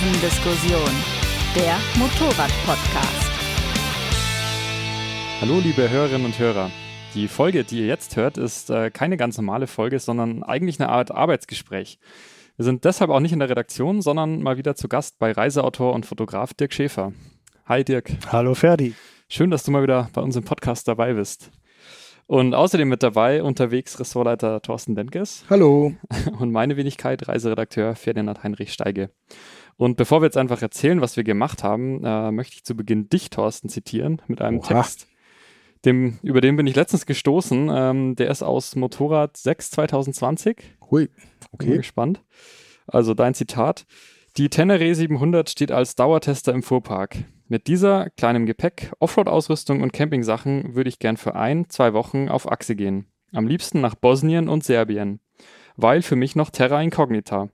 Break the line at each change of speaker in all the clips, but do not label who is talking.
Kurvendiskussion, der Motorrad-Podcast.
Hallo, liebe Hörerinnen und Hörer. Die Folge, die ihr jetzt hört, ist äh, keine ganz normale Folge, sondern eigentlich eine Art Arbeitsgespräch. Wir sind deshalb auch nicht in der Redaktion, sondern mal wieder zu Gast bei Reiseautor und Fotograf Dirk Schäfer. Hi Dirk.
Hallo Ferdi.
Schön, dass du mal wieder bei uns im Podcast dabei bist. Und außerdem mit dabei unterwegs Ressortleiter Thorsten Denkes.
Hallo.
Und meine Wenigkeit, Reiseredakteur Ferdinand Heinrich Steige. Und bevor wir jetzt einfach erzählen, was wir gemacht haben, äh, möchte ich zu Beginn dich, Thorsten, zitieren mit einem Oha. Text. Dem, über den bin ich letztens gestoßen. Ähm, der ist aus Motorrad 6 2020.
Hui, okay. Bin
gespannt. Also dein Zitat. Die Tenere 700 steht als Dauertester im Fuhrpark. Mit dieser, kleinem Gepäck, Offroad-Ausrüstung und Campingsachen würde ich gern für ein, zwei Wochen auf Achse gehen. Am liebsten nach Bosnien und Serbien. Weil für mich noch Terra Incognita.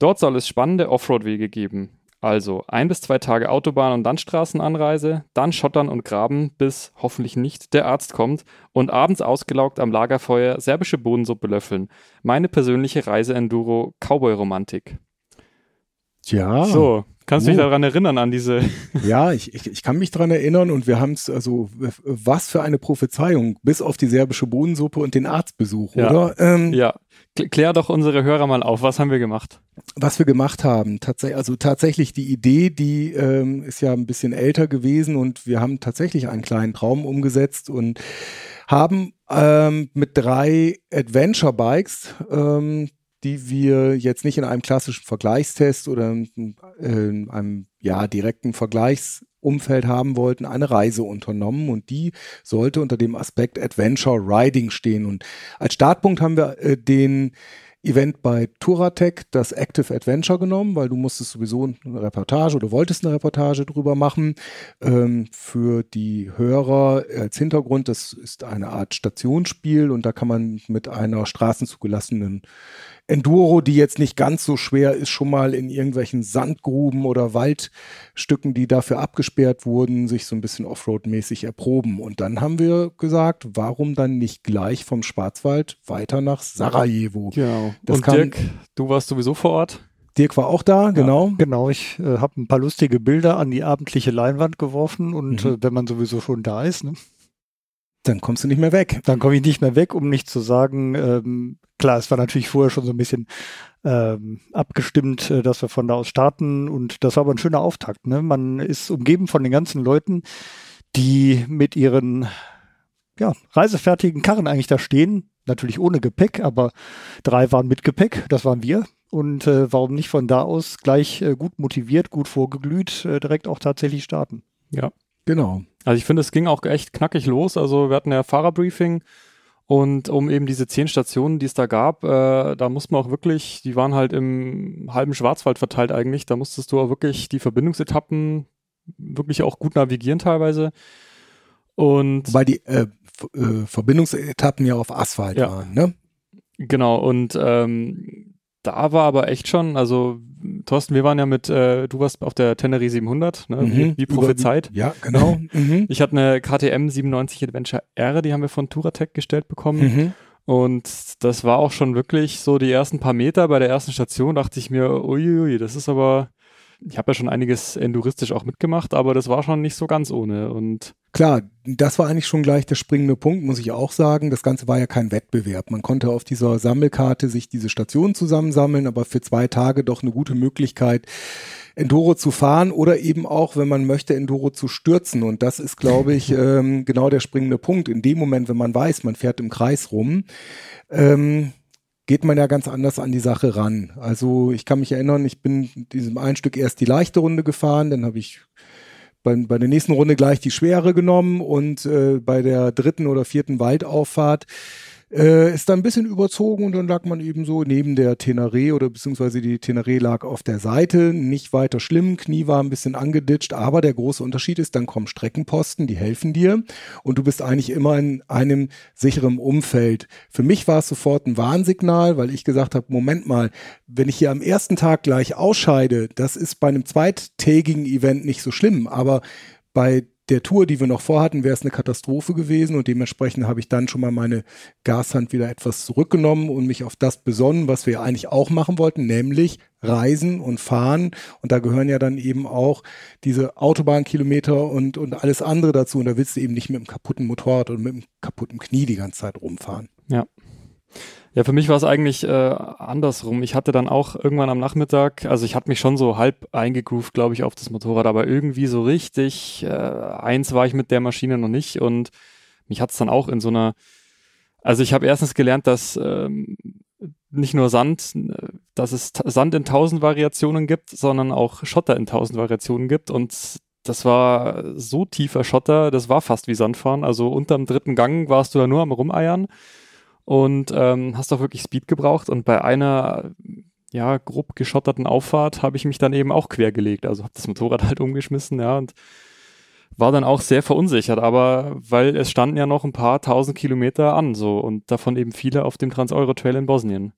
Dort soll es spannende Offroad-Wege geben. Also ein bis zwei Tage Autobahn- und Landstraßenanreise, dann Schottern und Graben, bis hoffentlich nicht der Arzt kommt und abends ausgelaugt am Lagerfeuer serbische Bodensuppe löffeln. Meine persönliche Reise-Enduro Cowboy-Romantik.
Ja.
So, kannst du dich daran erinnern, an diese.
Ja, ich, ich, ich kann mich daran erinnern und wir haben es, also, was für eine Prophezeiung, bis auf die serbische Bohnensuppe und den Arztbesuch,
ja.
oder?
Ähm, ja. Klär doch unsere Hörer mal auf, was haben wir gemacht?
Was wir gemacht haben, tatsächlich, also tatsächlich die Idee, die ähm, ist ja ein bisschen älter gewesen und wir haben tatsächlich einen kleinen Traum umgesetzt und haben ähm, mit drei Adventure Bikes ähm, die wir jetzt nicht in einem klassischen Vergleichstest oder in einem ja, direkten Vergleichsumfeld haben wollten, eine Reise unternommen und die sollte unter dem Aspekt Adventure Riding stehen. Und als Startpunkt haben wir äh, den Event bei Touratec das Active Adventure genommen, weil du musstest sowieso eine Reportage oder wolltest eine Reportage drüber machen. Ähm, für die Hörer als Hintergrund, das ist eine Art Stationsspiel und da kann man mit einer straßenzugelassenen Enduro, die jetzt nicht ganz so schwer ist, schon mal in irgendwelchen Sandgruben oder Waldstücken, die dafür abgesperrt wurden, sich so ein bisschen Offroad-mäßig erproben. Und dann haben wir gesagt, warum dann nicht gleich vom Schwarzwald weiter nach Sarajevo?
Genau. Das Und Dirk, du warst sowieso vor Ort?
Dirk war auch da, genau.
Ja, genau, ich äh, habe ein paar lustige Bilder an die abendliche Leinwand geworfen und mhm. äh, wenn man sowieso schon da ist, ne?
Dann kommst du nicht mehr weg.
Dann komme ich nicht mehr weg, um nicht zu sagen, ähm, klar, es war natürlich vorher schon so ein bisschen ähm, abgestimmt, äh, dass wir von da aus starten und das war aber ein schöner Auftakt. Ne? Man ist umgeben von den ganzen Leuten, die mit ihren ja, reisefertigen Karren eigentlich da stehen. Natürlich ohne Gepäck, aber drei waren mit Gepäck, das waren wir. Und äh, warum nicht von da aus gleich äh, gut motiviert, gut vorgeglüht, äh, direkt auch tatsächlich starten?
Ja, genau. Also ich finde, es ging auch echt knackig los. Also wir hatten ja Fahrerbriefing und um eben diese zehn Stationen, die es da gab, äh, da musste man auch wirklich, die waren halt im halben Schwarzwald verteilt eigentlich. Da musstest du auch wirklich die Verbindungsetappen wirklich auch gut navigieren teilweise. Und
Weil die äh, äh, Verbindungsetappen ja auf Asphalt ja. waren, ne?
Genau, und ähm, da war aber echt schon, also Thorsten, wir waren ja mit, äh, du warst auf der Tenere 700, ne, mhm, wie, wie prophezeit.
Über, ja, genau.
Mhm. Ich hatte eine KTM 97 Adventure R, die haben wir von Touratec gestellt bekommen. Mhm. Und das war auch schon wirklich so die ersten paar Meter bei der ersten Station, dachte ich mir, uiuiui, das ist aber, ich habe ja schon einiges enduristisch auch mitgemacht, aber das war schon nicht so ganz ohne. Und
Klar, das war eigentlich schon gleich der springende Punkt, muss ich auch sagen. Das Ganze war ja kein Wettbewerb. Man konnte auf dieser Sammelkarte sich diese Stationen zusammensammeln, aber für zwei Tage doch eine gute Möglichkeit, Enduro zu fahren oder eben auch, wenn man möchte, Enduro zu stürzen. Und das ist, glaube ich, ähm, genau der springende Punkt. In dem Moment, wenn man weiß, man fährt im Kreis rum, ähm, geht man ja ganz anders an die Sache ran. Also ich kann mich erinnern, ich bin in diesem ein Stück erst die leichte Runde gefahren, dann habe ich bei, bei der nächsten Runde gleich die schwere genommen und äh, bei der dritten oder vierten Waldauffahrt äh, ist dann ein bisschen überzogen und dann lag man eben so neben der Teneré oder beziehungsweise die Teneré lag auf der Seite. Nicht weiter schlimm, Knie war ein bisschen angeditscht, aber der große Unterschied ist, dann kommen Streckenposten, die helfen dir und du bist eigentlich immer in einem sicheren Umfeld. Für mich war es sofort ein Warnsignal, weil ich gesagt habe, Moment mal, wenn ich hier am ersten Tag gleich ausscheide, das ist bei einem zweitägigen Event nicht so schlimm, aber bei der Tour, die wir noch vorhatten, wäre es eine Katastrophe gewesen und dementsprechend habe ich dann schon mal meine Gashand wieder etwas zurückgenommen und mich auf das besonnen, was wir eigentlich auch machen wollten, nämlich reisen und fahren. Und da gehören ja dann eben auch diese Autobahnkilometer und, und alles andere dazu. Und da willst du eben nicht mit einem kaputten Motorrad oder mit einem kaputten Knie die ganze Zeit rumfahren.
Ja. Ja, für mich war es eigentlich äh, andersrum. Ich hatte dann auch irgendwann am Nachmittag, also ich hatte mich schon so halb eingegroovt, glaube ich, auf das Motorrad, aber irgendwie so richtig, äh, eins war ich mit der Maschine noch nicht und mich hat es dann auch in so einer, also ich habe erstens gelernt, dass ähm, nicht nur Sand, äh, dass es Sand in tausend Variationen gibt, sondern auch Schotter in tausend Variationen gibt und das war so tiefer Schotter, das war fast wie Sandfahren. Also unterm dritten Gang warst du da nur am Rumeiern und ähm, hast auch wirklich Speed gebraucht. Und bei einer ja grob geschotterten Auffahrt habe ich mich dann eben auch quergelegt. Also habe das Motorrad halt umgeschmissen, ja, und war dann auch sehr verunsichert, aber weil es standen ja noch ein paar tausend Kilometer an, so und davon eben viele auf dem Trans-Euro-Trail in Bosnien.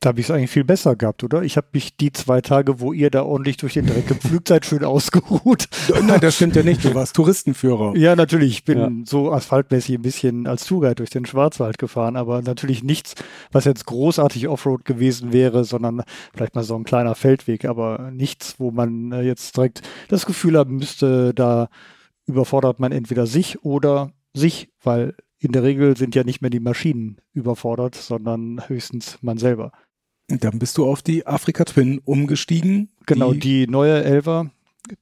Da habe ich es eigentlich viel besser gehabt, oder? Ich habe mich die zwei Tage, wo ihr da ordentlich durch den Dreck gepflügt seid, schön ausgeruht.
Nein, das stimmt ja nicht. Du warst Touristenführer.
Ja, natürlich. Ich bin ja. so asphaltmäßig ein bisschen als Tourguide durch den Schwarzwald gefahren, aber natürlich nichts, was jetzt großartig Offroad gewesen wäre, sondern vielleicht mal so ein kleiner Feldweg, aber nichts, wo man äh, jetzt direkt das Gefühl haben müsste, da überfordert man entweder sich oder sich, weil in der Regel sind ja nicht mehr die Maschinen überfordert, sondern höchstens man selber.
Dann bist du auf die Afrika Twin umgestiegen.
Genau, die, die neue Elva,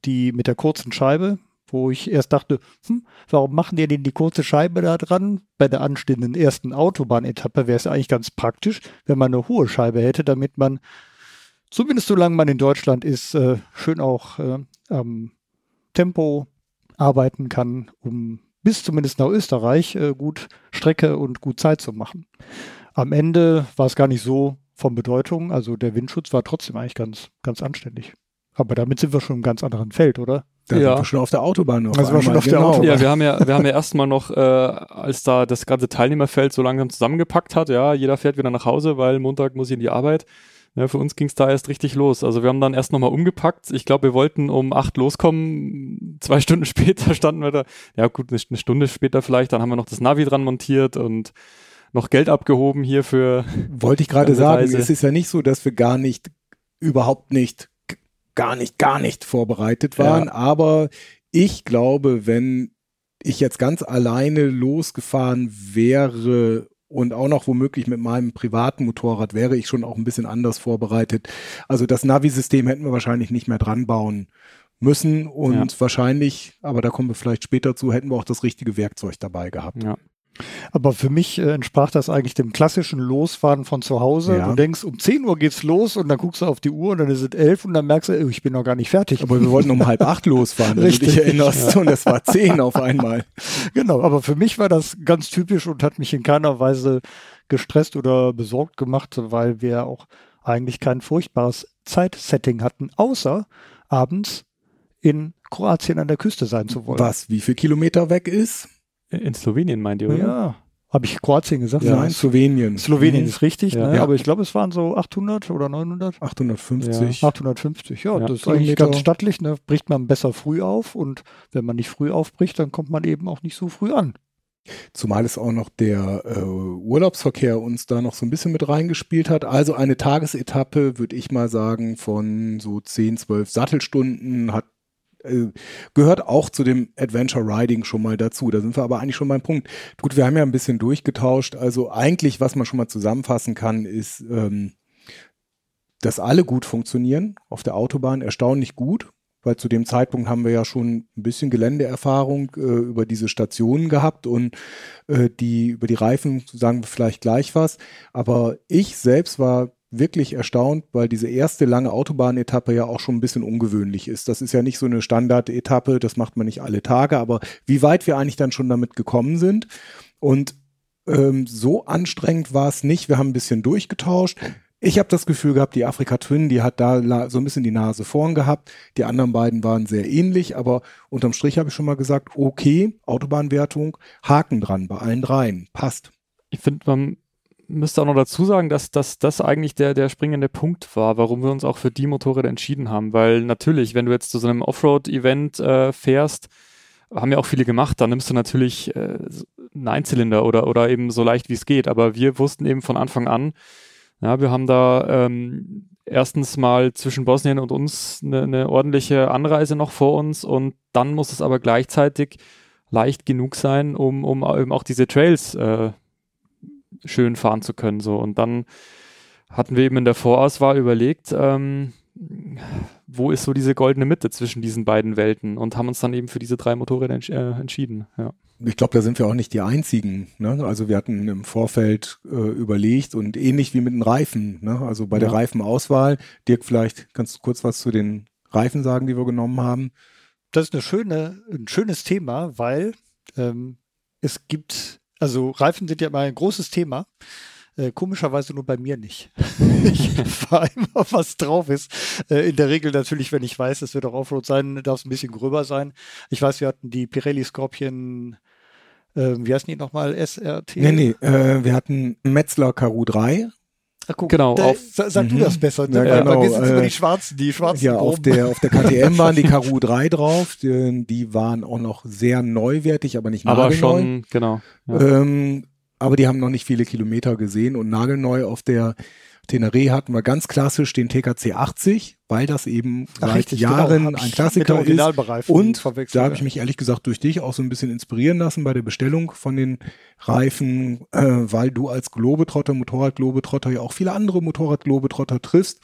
die mit der kurzen Scheibe, wo ich erst dachte, hm, warum machen die denn die kurze Scheibe da dran? Bei der anstehenden ersten Autobahnetappe wäre es eigentlich ganz praktisch, wenn man eine hohe Scheibe hätte, damit man, zumindest solange man in Deutschland ist, äh, schön auch äh, am Tempo arbeiten kann, um bis zumindest nach Österreich äh, gut Strecke und gut Zeit zu machen. Am Ende war es gar nicht so von Bedeutung. Also der Windschutz war trotzdem eigentlich ganz, ganz anständig. Aber damit sind wir schon im ganz anderen Feld, oder?
Da ja. sind wir schon auf der Autobahn noch.
Also wir schon auf genau. der
Autobahn. Ja, wir haben ja, wir haben ja erstmal noch, äh, als da das ganze Teilnehmerfeld so langsam zusammengepackt hat, ja, jeder fährt wieder nach Hause, weil Montag muss ich in die Arbeit. Ja, für uns ging es da erst richtig los. Also wir haben dann erst nochmal umgepackt. Ich glaube, wir wollten um acht loskommen. Zwei Stunden später standen wir da. Ja gut, eine Stunde später vielleicht. Dann haben wir noch das Navi dran montiert und noch Geld abgehoben hier für.
Wollte ich gerade sagen, Reise. es ist ja nicht so, dass wir gar nicht, überhaupt nicht, gar nicht, gar nicht vorbereitet waren. Ja. Aber ich glaube, wenn ich jetzt ganz alleine losgefahren wäre und auch noch womöglich mit meinem privaten Motorrad wäre ich schon auch ein bisschen anders vorbereitet. Also das Navi-System hätten wir wahrscheinlich nicht mehr dran bauen müssen und ja. wahrscheinlich, aber da kommen wir vielleicht später zu, hätten wir auch das richtige Werkzeug dabei gehabt.
Ja. Aber für mich äh, entsprach das eigentlich dem klassischen Losfahren von zu Hause. Ja. Du denkst, um 10 Uhr geht's los und dann guckst du auf die Uhr und dann ist es 11 und dann merkst du, oh, ich bin noch gar nicht fertig.
Aber wir wollten um halb acht losfahren, wenn du dich erinnerst. Ja. Und es war 10 auf einmal.
Genau, aber für mich war das ganz typisch und hat mich in keiner Weise gestresst oder besorgt gemacht, weil wir auch eigentlich kein furchtbares Zeitsetting hatten, außer abends in Kroatien an der Küste sein zu wollen.
Was, wie viel Kilometer weg ist?
In Slowenien meint ihr, oder?
Ja. Habe ich Kroatien gesagt?
Ja, Nein, Slowenien.
Slowenien mhm. ist richtig, ja. Ne? aber ich glaube, es waren so 800 oder 900?
850.
Ja. 850, ja, ja das ist eigentlich ganz stattlich. Ne? Bricht man besser früh auf und wenn man nicht früh aufbricht, dann kommt man eben auch nicht so früh an.
Zumal es auch noch der äh, Urlaubsverkehr uns da noch so ein bisschen mit reingespielt hat. Also eine Tagesetappe, würde ich mal sagen, von so 10, 12 Sattelstunden hat äh, gehört auch zu dem Adventure Riding schon mal dazu. Da sind wir aber eigentlich schon beim Punkt. Gut, wir haben ja ein bisschen durchgetauscht. Also eigentlich, was man schon mal zusammenfassen kann, ist, ähm, dass alle gut funktionieren auf der Autobahn, erstaunlich gut, weil zu dem Zeitpunkt haben wir ja schon ein bisschen Geländeerfahrung äh, über diese Stationen gehabt und äh, die über die Reifen sagen wir vielleicht gleich was. Aber ich selbst war wirklich erstaunt, weil diese erste lange Autobahnetappe ja auch schon ein bisschen ungewöhnlich ist. Das ist ja nicht so eine Standardetappe, das macht man nicht alle Tage, aber wie weit wir eigentlich dann schon damit gekommen sind. Und ähm, so anstrengend war es nicht. Wir haben ein bisschen durchgetauscht. Ich habe das Gefühl gehabt, die Afrika Twin, die hat da so ein bisschen die Nase vorn gehabt. Die anderen beiden waren sehr ähnlich, aber unterm Strich habe ich schon mal gesagt, okay, Autobahnwertung, Haken dran bei allen dreien, passt.
Ich finde, man müsste auch noch dazu sagen, dass, dass das eigentlich der, der springende Punkt war, warum wir uns auch für die Motorräder entschieden haben. Weil natürlich, wenn du jetzt zu so einem Offroad-Event äh, fährst, haben ja auch viele gemacht, da nimmst du natürlich äh, einen Einzylinder oder, oder eben so leicht wie es geht. Aber wir wussten eben von Anfang an, ja, wir haben da ähm, erstens mal zwischen Bosnien und uns eine, eine ordentliche Anreise noch vor uns und dann muss es aber gleichzeitig leicht genug sein, um, um eben auch diese Trails äh, schön fahren zu können. So. Und dann hatten wir eben in der Vorauswahl überlegt, ähm, wo ist so diese goldene Mitte zwischen diesen beiden Welten und haben uns dann eben für diese drei Motorräder entsch äh, entschieden. Ja.
Ich glaube, da sind wir auch nicht die einzigen. Ne? Also wir hatten im Vorfeld äh, überlegt und ähnlich wie mit den Reifen. Ne? Also bei ja. der Reifenauswahl, Dirk, vielleicht kannst du kurz was zu den Reifen sagen, die wir genommen haben.
Das ist eine schöne, ein schönes Thema, weil ähm, es gibt, also Reifen sind ja immer ein großes Thema. Äh, komischerweise nur bei mir nicht. ich fahre immer, was drauf ist. Äh, in der Regel natürlich, wenn ich weiß, es wird auch Offroad sein, darf es ein bisschen gröber sein. Ich weiß, wir hatten die Pirelli Scorpion, äh, wie heißen die nochmal? SRT?
Nee, nee, äh, wir hatten Metzler Karu 3
Ach, guck, genau, da, auf, sag mhm. du das besser. Ne? Ja, genau, Bei mir sind immer die schwarzen, die schwarzen.
Ja, auf der, auf der KTM waren die Karu 3 drauf. Die, die, waren auch noch sehr neuwertig, aber nicht nagelneu.
Aber schon, genau.
Ja. Ähm, aber die haben noch nicht viele Kilometer gesehen und nagelneu auf der Teneré hatten wir ganz klassisch den TKC 80, weil das eben Ach, seit richtig, genau. Jahren genau, ein Klassiker ist. Und da habe ich mich ehrlich gesagt durch dich auch so ein bisschen inspirieren lassen bei der Bestellung von den Reifen, äh, weil du als Globetrotter, Motorrad-Globetrotter ja auch viele andere Motorrad-Globetrotter triffst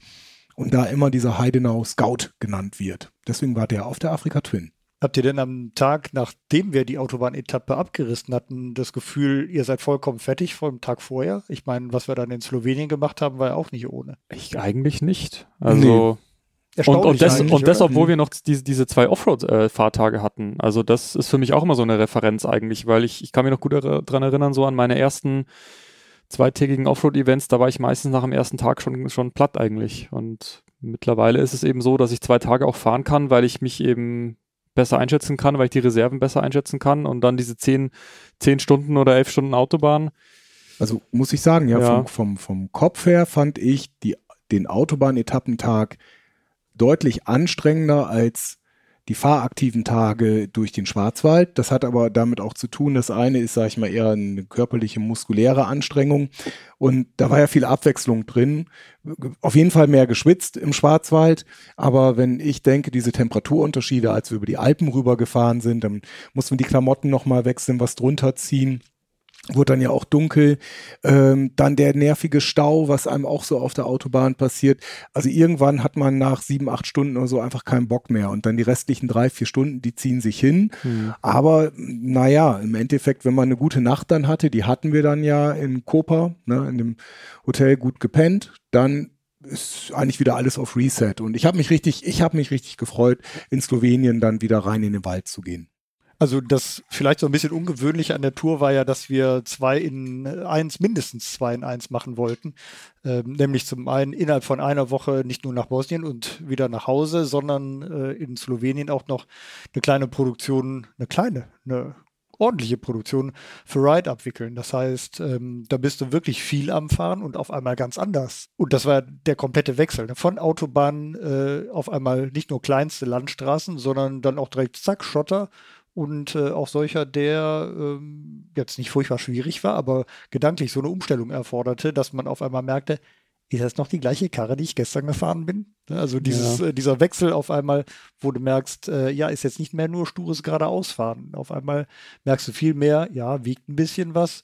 und da immer dieser Heidenau Scout genannt wird. Deswegen war der auf der Afrika Twin.
Habt ihr denn am Tag, nachdem wir die Autobahnetappe abgerissen hatten, das Gefühl, ihr seid vollkommen fertig vor dem Tag vorher? Ich meine, was wir dann in Slowenien gemacht haben, war ja auch nicht ohne.
Ich eigentlich nicht. Also. Nee. Und, und, das, und das, obwohl wir noch diese, diese zwei Offroad-Fahrtage hatten. Also das ist für mich auch immer so eine Referenz eigentlich, weil ich, ich kann mich noch gut daran erinnern, so an meine ersten zweitägigen Offroad-Events, da war ich meistens nach dem ersten Tag schon, schon platt eigentlich. Und mittlerweile ist es eben so, dass ich zwei Tage auch fahren kann, weil ich mich eben besser einschätzen kann, weil ich die Reserven besser einschätzen kann und dann diese zehn, zehn Stunden oder elf Stunden Autobahn.
Also muss ich sagen, ja, ja. Vom, vom, vom Kopf her fand ich die, den Autobahn-Etappentag deutlich anstrengender als die fahraktiven Tage durch den Schwarzwald. Das hat aber damit auch zu tun, das eine ist, sage ich mal, eher eine körperliche, muskuläre Anstrengung. Und da war ja viel Abwechslung drin. Auf jeden Fall mehr geschwitzt im Schwarzwald. Aber wenn ich denke, diese Temperaturunterschiede, als wir über die Alpen rübergefahren sind, dann mussten wir die Klamotten nochmal wechseln, was drunter ziehen wurde dann ja auch dunkel, ähm, dann der nervige Stau, was einem auch so auf der Autobahn passiert. Also irgendwann hat man nach sieben, acht Stunden oder so einfach keinen Bock mehr und dann die restlichen drei, vier Stunden, die ziehen sich hin. Mhm. Aber naja, im Endeffekt, wenn man eine gute Nacht dann hatte, die hatten wir dann ja in Koper, ne, in dem Hotel gut gepennt, dann ist eigentlich wieder alles auf Reset und ich habe mich richtig, ich habe mich richtig gefreut, in Slowenien dann wieder rein in den Wald zu gehen.
Also das vielleicht so ein bisschen ungewöhnlich an der Tour war ja, dass wir zwei in eins, mindestens zwei in eins machen wollten. Ähm, nämlich zum einen innerhalb von einer Woche nicht nur nach Bosnien und wieder nach Hause, sondern äh, in Slowenien auch noch eine kleine Produktion, eine kleine, eine ordentliche Produktion für Ride abwickeln. Das heißt, ähm, da bist du wirklich viel am Fahren und auf einmal ganz anders. Und das war der komplette Wechsel. Ne? Von Autobahn äh, auf einmal nicht nur kleinste Landstraßen, sondern dann auch direkt zack, Schotter und äh, auch solcher, der ähm, jetzt nicht furchtbar schwierig war, aber gedanklich so eine Umstellung erforderte, dass man auf einmal merkte, ist das noch die gleiche Karre, die ich gestern gefahren bin? Ne, also dieses, ja. äh, dieser Wechsel auf einmal, wo du merkst, äh, ja, ist jetzt nicht mehr nur stures geradeausfahren. Auf einmal merkst du viel mehr, ja, wiegt ein bisschen was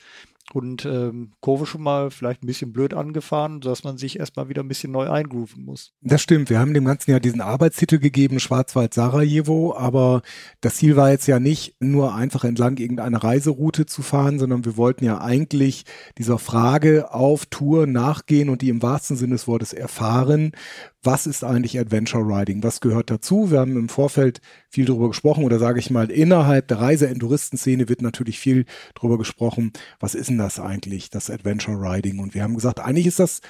und ähm, Kurve schon mal vielleicht ein bisschen blöd angefahren, sodass man sich erstmal wieder ein bisschen neu eingrooven muss.
Das stimmt. Wir haben dem Ganzen ja diesen Arbeitstitel gegeben, Schwarzwald Sarajevo, aber das Ziel war jetzt ja nicht nur einfach entlang irgendeiner Reiseroute zu fahren, sondern wir wollten ja eigentlich dieser Frage auf Tour nachgehen und die im wahrsten Sinne des Wortes erfahren, was ist eigentlich Adventure Riding? Was gehört dazu? Wir haben im Vorfeld viel darüber gesprochen oder sage ich mal, innerhalb der Reise-Enduristenszene wird natürlich viel darüber gesprochen, was ist denn das eigentlich, das Adventure Riding? Und wir haben gesagt, eigentlich ist das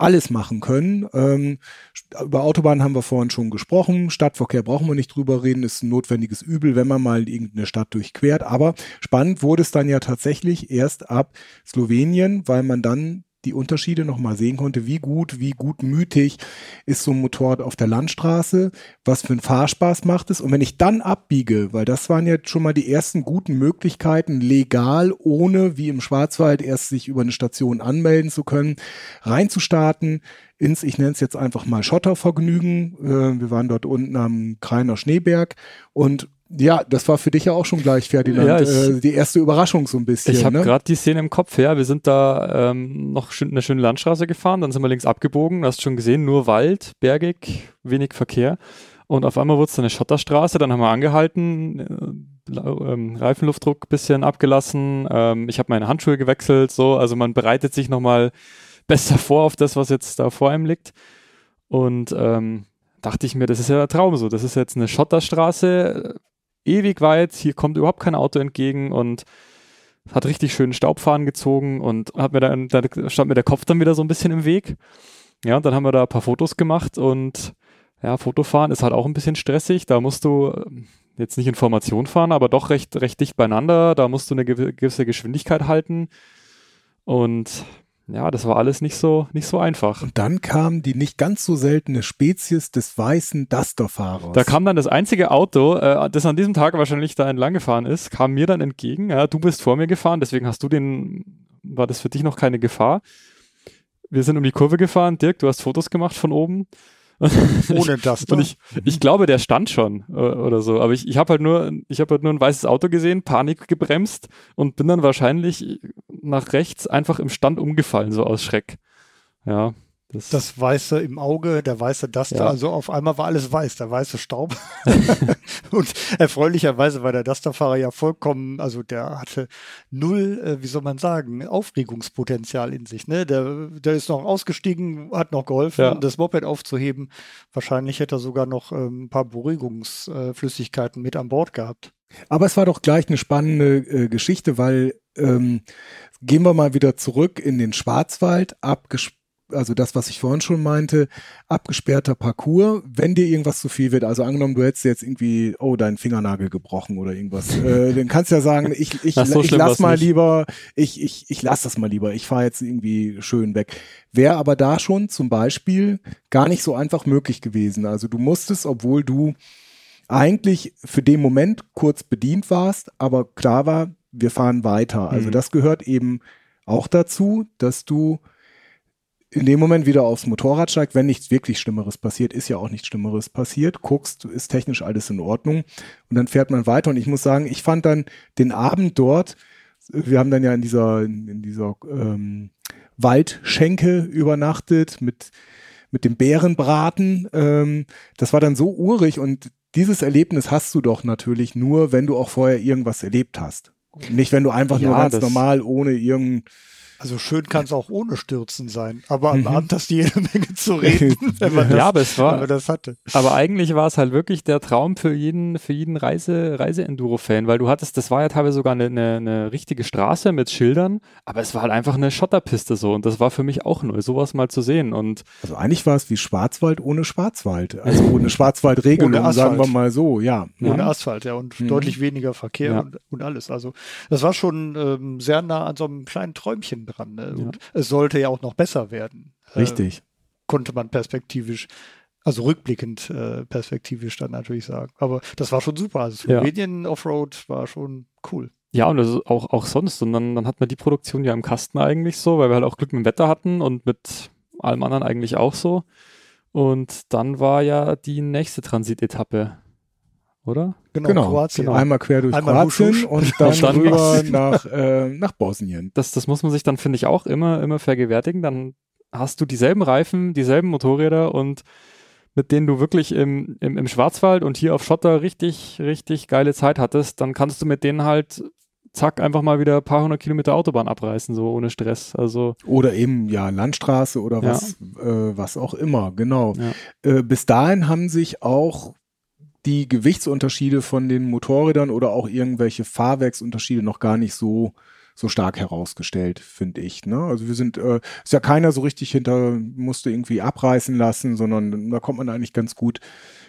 alles machen können. Ähm, über Autobahnen haben wir vorhin schon gesprochen. Stadtverkehr brauchen wir nicht drüber reden, ist ein notwendiges Übel, wenn man mal irgendeine Stadt durchquert. Aber spannend wurde es dann ja tatsächlich erst ab Slowenien, weil man dann die Unterschiede nochmal sehen konnte, wie gut, wie gutmütig ist so ein Motorrad auf der Landstraße, was für einen Fahrspaß macht es. Und wenn ich dann abbiege, weil das waren jetzt schon mal die ersten guten Möglichkeiten, legal, ohne wie im Schwarzwald erst sich über eine Station anmelden zu können, reinzustarten ins, ich nenne es jetzt einfach mal Schottervergnügen. Äh, wir waren dort unten am Kreiner Schneeberg und ja, das war für dich ja auch schon gleich, Ferdinand, ja, ich, äh, die erste Überraschung so ein bisschen.
Ich habe ne? gerade die Szene im Kopf, ja. Wir sind da ähm, noch schön, eine schöne Landstraße gefahren, dann sind wir links abgebogen, du hast schon gesehen, nur Wald, bergig, wenig Verkehr. Und auf einmal wurde es eine Schotterstraße, dann haben wir angehalten, äh, ähm, Reifenluftdruck bisschen abgelassen, ähm, ich habe meine Handschuhe gewechselt, so, also man bereitet sich nochmal besser vor auf das, was jetzt da vor einem liegt. Und ähm, dachte ich mir, das ist ja der Traum so. Das ist jetzt eine Schotterstraße, ewig weit, hier kommt überhaupt kein Auto entgegen und hat richtig schön Staubfahren gezogen und hat mir dann, da stand mir der Kopf dann wieder so ein bisschen im Weg. Ja, und dann haben wir da ein paar Fotos gemacht und ja, Fotofahren ist halt auch ein bisschen stressig. Da musst du ähm, jetzt nicht in Formation fahren, aber doch recht, recht dicht beieinander. Da musst du eine gewisse Geschwindigkeit halten. Und ja, das war alles nicht so, nicht so einfach.
Und dann kam die nicht ganz so seltene Spezies des weißen Duster-Fahrers.
Da kam dann das einzige Auto, äh, das an diesem Tag wahrscheinlich da entlang gefahren ist, kam mir dann entgegen. Ja, du bist vor mir gefahren, deswegen hast du den, war das für dich noch keine Gefahr. Wir sind um die Kurve gefahren. Dirk, du hast Fotos gemacht von oben.
Ohne das.
Und ich, ich glaube, der stand schon äh, oder so. Aber ich, ich habe halt nur, ich habe halt nur ein weißes Auto gesehen, Panik gebremst und bin dann wahrscheinlich nach rechts einfach im Stand umgefallen, so aus Schreck. Ja.
Das, das Weiße im Auge, der weiße Duster, ja. also auf einmal war alles weiß, der weiße Staub. und erfreulicherweise war der Dusterfahrer ja vollkommen, also der hatte null, äh, wie soll man sagen, Aufregungspotenzial in sich. Ne? Der, der ist noch ausgestiegen, hat noch geholfen, ja. das Moped aufzuheben. Wahrscheinlich hätte er sogar noch ähm, ein paar Beruhigungsflüssigkeiten mit an Bord gehabt.
Aber es war doch gleich eine spannende äh, Geschichte, weil ähm, gehen wir mal wieder zurück in den Schwarzwald, abgesprochen also das, was ich vorhin schon meinte, abgesperrter Parcours, wenn dir irgendwas zu viel wird, also angenommen, du hättest jetzt irgendwie, oh, deinen Fingernagel gebrochen oder irgendwas, äh, dann kannst du ja sagen, ich, ich, so ich lass mal nicht. lieber, ich, ich, ich lass das mal lieber, ich fahre jetzt irgendwie schön weg. Wäre aber da schon zum Beispiel gar nicht so einfach möglich gewesen. Also du musstest, obwohl du eigentlich für den Moment kurz bedient warst, aber klar war, wir fahren weiter. Also mhm. das gehört eben auch dazu, dass du in dem Moment wieder aufs Motorrad steigt, wenn nichts wirklich Schlimmeres passiert, ist ja auch nichts Schlimmeres passiert, guckst, ist technisch alles in Ordnung und dann fährt man weiter und ich muss sagen, ich fand dann den Abend dort, wir haben dann ja in dieser, in dieser ähm, Waldschenke übernachtet mit, mit dem Bärenbraten, ähm, das war dann so urig und dieses Erlebnis hast du doch natürlich nur, wenn du auch vorher irgendwas erlebt hast. Nicht, wenn du einfach ja, nur ganz normal ohne irgendein
also schön kann es auch ohne Stürzen sein, aber am mhm. Abend hast du jede Menge zu reden,
wenn man das, ja, aber es war, das hatte. Aber eigentlich war es halt wirklich der Traum für jeden, für jeden Reise, Reise-Enduro-Fan, weil du hattest, das war ja teilweise sogar eine, eine, eine, richtige Straße mit Schildern, aber es war halt einfach eine Schotterpiste so und das war für mich auch neu, sowas mal zu sehen und.
Also eigentlich war es wie Schwarzwald ohne Schwarzwald, also ohne Schwarzwaldregelung, sagen wir mal so, ja.
Ohne ja. Asphalt, ja, und mhm. deutlich weniger Verkehr ja. und, und, alles. Also das war schon ähm, sehr nah an so einem kleinen Träumchen dran. Ne? Ja. Und es sollte ja auch noch besser werden.
Richtig. Äh,
konnte man perspektivisch, also rückblickend äh, perspektivisch dann natürlich sagen. Aber das war schon super. Also Slowenien ja. Offroad war schon cool.
Ja, und das auch, auch sonst. Und dann, dann hat man die Produktion ja im Kasten eigentlich so, weil wir halt auch Glück mit dem Wetter hatten und mit allem anderen eigentlich auch so. Und dann war ja die nächste Transitetappe oder?
Genau, genau. Kroatien. Genau. Einmal quer durch Einmal Kroatien Husch, Husch. und dann, dann rüber nach, äh, nach Bosnien.
Das, das muss man sich dann, finde ich, auch immer, immer vergewärtigen. Dann hast du dieselben Reifen, dieselben Motorräder und mit denen du wirklich im, im, im Schwarzwald und hier auf Schotter richtig, richtig geile Zeit hattest, dann kannst du mit denen halt zack, einfach mal wieder ein paar hundert Kilometer Autobahn abreißen, so ohne Stress. Also
oder eben ja Landstraße oder was, ja. äh, was auch immer, genau. Ja. Äh, bis dahin haben sich auch die Gewichtsunterschiede von den Motorrädern oder auch irgendwelche Fahrwerksunterschiede noch gar nicht so so stark herausgestellt, finde ich. Ne? Also wir sind, äh, ist ja keiner so richtig hinter, musste irgendwie abreißen lassen, sondern da kommt man eigentlich ganz gut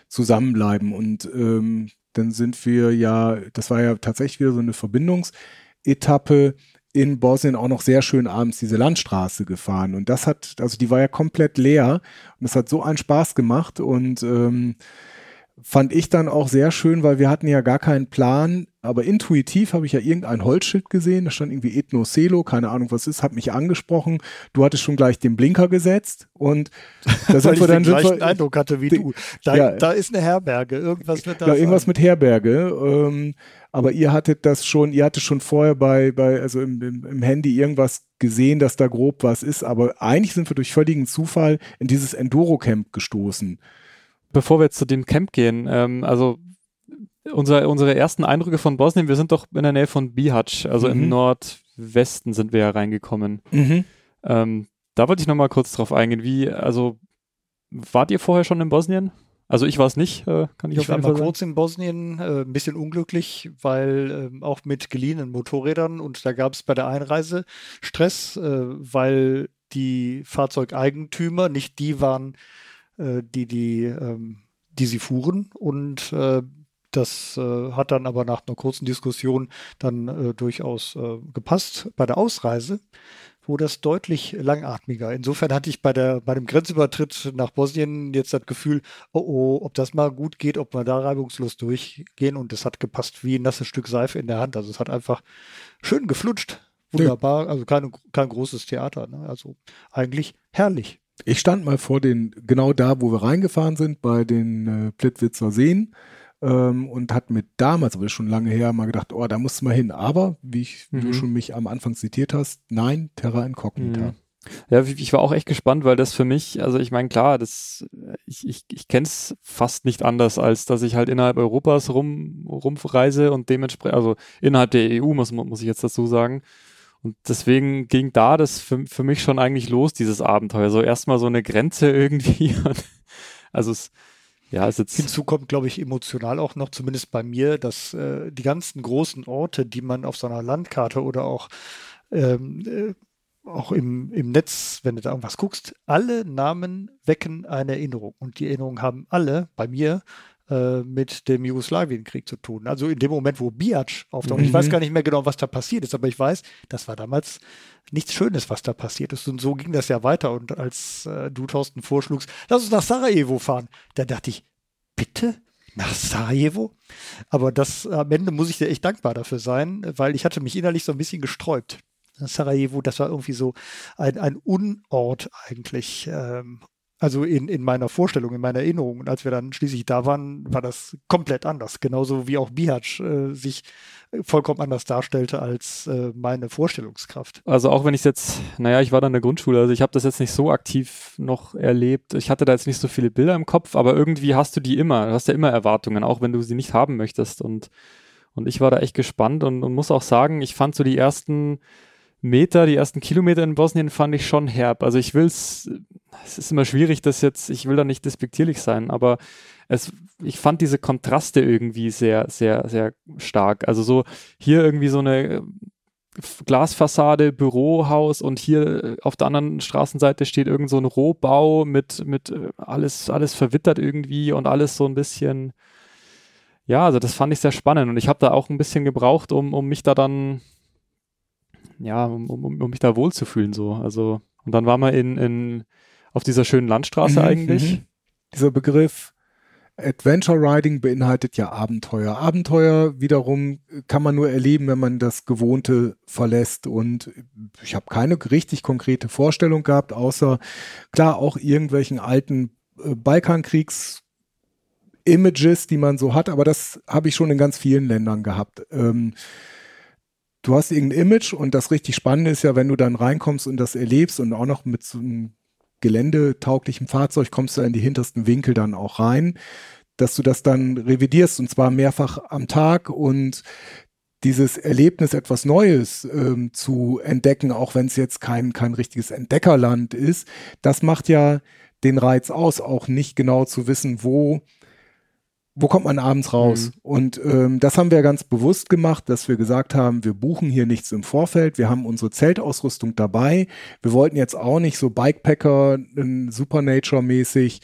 zusammenbleiben. Und ähm, dann sind wir ja, das war ja tatsächlich wieder so eine Verbindungsetappe in Bosnien auch noch sehr schön abends diese Landstraße gefahren. Und das hat, also die war ja komplett leer und das hat so einen Spaß gemacht und ähm, fand ich dann auch sehr schön, weil wir hatten ja gar keinen Plan, aber intuitiv habe ich ja irgendein Holzschild gesehen, da stand irgendwie Ethno Celo, keine Ahnung was ist, hat mich angesprochen. Du hattest schon gleich den Blinker gesetzt und
da sind wir dann den gleichen wir, Eindruck hatte wie die, du. Da, ja, da, ist eine Herberge, irgendwas wird da.
Ja, irgendwas mit Herberge. Ähm, aber ihr hattet das schon, ihr hattet schon vorher bei, bei also im, im, im Handy irgendwas gesehen, dass da grob was ist, aber eigentlich sind wir durch völligen Zufall in dieses Enduro-Camp gestoßen.
Bevor wir jetzt zu dem Camp gehen, ähm, also unsere, unsere ersten Eindrücke von Bosnien, wir sind doch in der Nähe von Bihać, also mhm. im Nordwesten sind wir ja reingekommen. Mhm. Ähm, da wollte ich nochmal kurz drauf eingehen. Wie, also, wart ihr vorher schon in Bosnien? Also ich war es nicht, äh, kann ich, ich auf jeden
war mal kurz in Bosnien, äh, ein bisschen unglücklich, weil äh, auch mit geliehenen Motorrädern und da gab es bei der Einreise Stress, äh, weil die Fahrzeugeigentümer nicht die waren, die die, ähm, die sie fuhren und äh, das hat dann aber nach einer kurzen Diskussion dann durchaus gepasst bei der Ausreise wo das deutlich langatmiger. Insofern hatte ich bei, der, bei dem Grenzübertritt nach Bosnien jetzt das Gefühl, oh oh, ob das mal gut geht, ob wir da reibungslos durchgehen. Und es hat gepasst wie ein nasses Stück Seife in der Hand. Also es hat einfach schön geflutscht. Wunderbar. Also kein, kein großes Theater. Ne? Also eigentlich herrlich.
Ich stand mal vor den, genau da, wo wir reingefahren sind, bei den äh, Plitwitzer Seen ähm, und hat mir damals, aber schon lange her, mal gedacht, oh, da musst du mal hin. Aber, wie, ich, mhm. du schon mich am Anfang zitiert hast, nein, Terra Incognita. Mhm.
Ja, ich war auch echt gespannt, weil das für mich, also ich meine, klar, das, ich, ich, ich kenne es fast nicht anders, als dass ich halt innerhalb Europas rum, rumreise und dementsprechend, also innerhalb der EU muss, muss ich jetzt dazu sagen. Und deswegen ging da das für, für mich schon eigentlich los, dieses Abenteuer. So erstmal so eine Grenze irgendwie. also es, ja, ist jetzt
Hinzu kommt, glaube ich, emotional auch noch, zumindest bei mir, dass äh, die ganzen großen Orte, die man auf so einer Landkarte oder auch, ähm, äh, auch im, im Netz, wenn du da irgendwas guckst, alle Namen wecken eine Erinnerung. Und die Erinnerungen haben alle bei mir äh, mit dem Jugoslawienkrieg zu tun. Also in dem Moment, wo Biac auftaucht. Mhm. Ich weiß mhm. gar nicht mehr genau, was da passiert ist, aber ich weiß, das war damals nichts Schönes, was da passiert ist. Und so ging das ja weiter. Und als äh, du, Thorsten, vorschlugst, lass uns nach Sarajevo fahren, da dachte ich, bitte? Nach Sarajevo? Aber das am Ende muss ich dir echt dankbar dafür sein, weil ich hatte mich innerlich so ein bisschen gesträubt. Sarajevo, das war irgendwie so ein, ein Unort eigentlich. Ähm, also in, in meiner Vorstellung, in meiner Erinnerung. Und als wir dann schließlich da waren, war das komplett anders. Genauso wie auch Bihać äh, sich vollkommen anders darstellte als äh, meine Vorstellungskraft.
Also auch wenn ich jetzt, naja, ich war dann in der Grundschule, also ich habe das jetzt nicht so aktiv noch erlebt. Ich hatte da jetzt nicht so viele Bilder im Kopf, aber irgendwie hast du die immer. Du hast ja immer Erwartungen, auch wenn du sie nicht haben möchtest. Und, und ich war da echt gespannt und, und muss auch sagen, ich fand so die ersten Meter, die ersten Kilometer in Bosnien fand ich schon herb. Also ich will's, es ist immer schwierig, das jetzt, ich will da nicht despektierlich sein, aber es, ich fand diese Kontraste irgendwie sehr, sehr, sehr stark. Also so hier irgendwie so eine äh, Glasfassade, Bürohaus und hier äh, auf der anderen Straßenseite steht irgend so ein Rohbau mit, mit äh, alles, alles verwittert irgendwie und alles so ein bisschen, ja, also das fand ich sehr spannend und ich habe da auch ein bisschen gebraucht, um, um mich da dann ja, um, um, um mich da wohlzufühlen so. Also, und dann waren wir in, in auf dieser schönen Landstraße mhm, eigentlich. Mhm.
Dieser Begriff Adventure Riding beinhaltet ja Abenteuer. Abenteuer wiederum kann man nur erleben, wenn man das Gewohnte verlässt. Und ich habe keine richtig konkrete Vorstellung gehabt, außer klar auch irgendwelchen alten äh, Balkankriegs Images, die man so hat, aber das habe ich schon in ganz vielen Ländern gehabt. Ähm, du hast irgendein Image und das richtig Spannende ist ja, wenn du dann reinkommst und das erlebst und auch noch mit so einem geländetauglichen Fahrzeug kommst du in die hintersten Winkel dann auch rein, dass du das dann revidierst und zwar mehrfach am Tag und dieses Erlebnis, etwas Neues ähm, zu entdecken, auch wenn es jetzt kein, kein richtiges Entdeckerland ist, das macht ja den Reiz aus, auch nicht genau zu wissen, wo wo kommt man abends raus? Mhm. Und ähm, das haben wir ganz bewusst gemacht, dass wir gesagt haben, wir buchen hier nichts im Vorfeld, wir haben unsere Zeltausrüstung dabei. Wir wollten jetzt auch nicht so Bikepacker, Supernature-mäßig,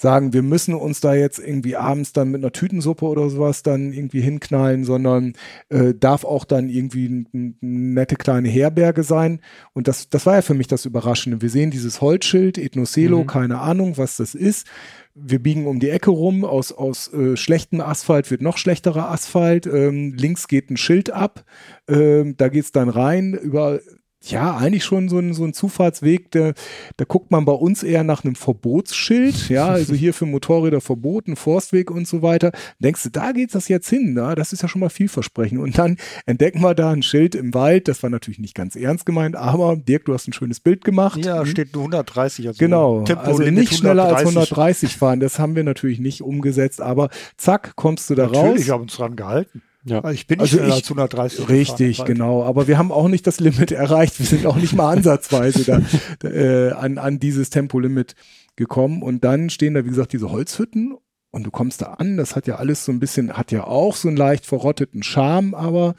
sagen, wir müssen uns da jetzt irgendwie abends dann mit einer Tütensuppe oder sowas dann irgendwie hinknallen, sondern äh, darf auch dann irgendwie eine nette kleine Herberge sein. Und das, das war ja für mich das Überraschende. Wir sehen dieses Holzschild, Ethnocelo, mhm. keine Ahnung, was das ist wir biegen um die Ecke rum, aus, aus äh, schlechtem Asphalt wird noch schlechterer Asphalt, ähm, links geht ein Schild ab, ähm, da geht's dann rein, über ja, eigentlich schon so ein, so ein Zufahrtsweg, der, da guckt man bei uns eher nach einem Verbotsschild, ja, also hier für Motorräder verboten, Forstweg und so weiter. Denkst du, da geht das jetzt hin, na? das ist ja schon mal vielversprechend. Und dann entdecken wir da ein Schild im Wald, das war natürlich nicht ganz ernst gemeint, aber Dirk, du hast ein schönes Bild gemacht.
Ja, steht nur 130.
Also genau, also nicht schneller als 130 fahren, das haben wir natürlich nicht umgesetzt, aber zack, kommst du da
natürlich,
raus.
Natürlich haben uns dran gehalten.
Ja. Also ich bin nicht also schneller als 130. Richtig, genau. Aber wir haben auch nicht das Limit erreicht. Wir sind auch nicht mal ansatzweise da, äh, an, an dieses Tempolimit gekommen. Und dann stehen da, wie gesagt, diese Holzhütten und du kommst da an. Das hat ja alles so ein bisschen, hat ja auch so einen leicht verrotteten Charme, aber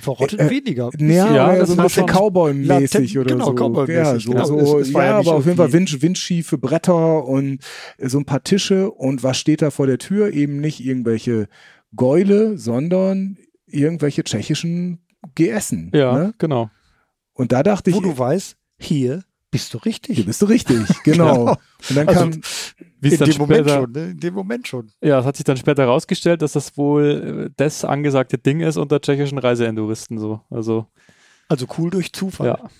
verrottet äh, weniger.
Ja, ja das so ein bisschen Cowboy-mäßig oder genau, so. Cowboy ja, so, genau. so ja, ja aber auf jeden Fall wind, windschiefe Bretter und so ein paar Tische. Und was steht da vor der Tür? Eben nicht irgendwelche Gäule, sondern irgendwelche tschechischen GSen.
Ja, ne? genau.
Und da dachte
Wo
ich.
Wo du weißt, hier bist du richtig.
Hier bist du richtig, genau. genau. Und dann also, kam.
in dem Moment schon, ne? in dem Moment schon.
Ja, es hat sich dann später herausgestellt, dass das wohl äh, das angesagte Ding ist unter tschechischen Reiseenduristen so. Also,
also cool durch Zufall.
Ja.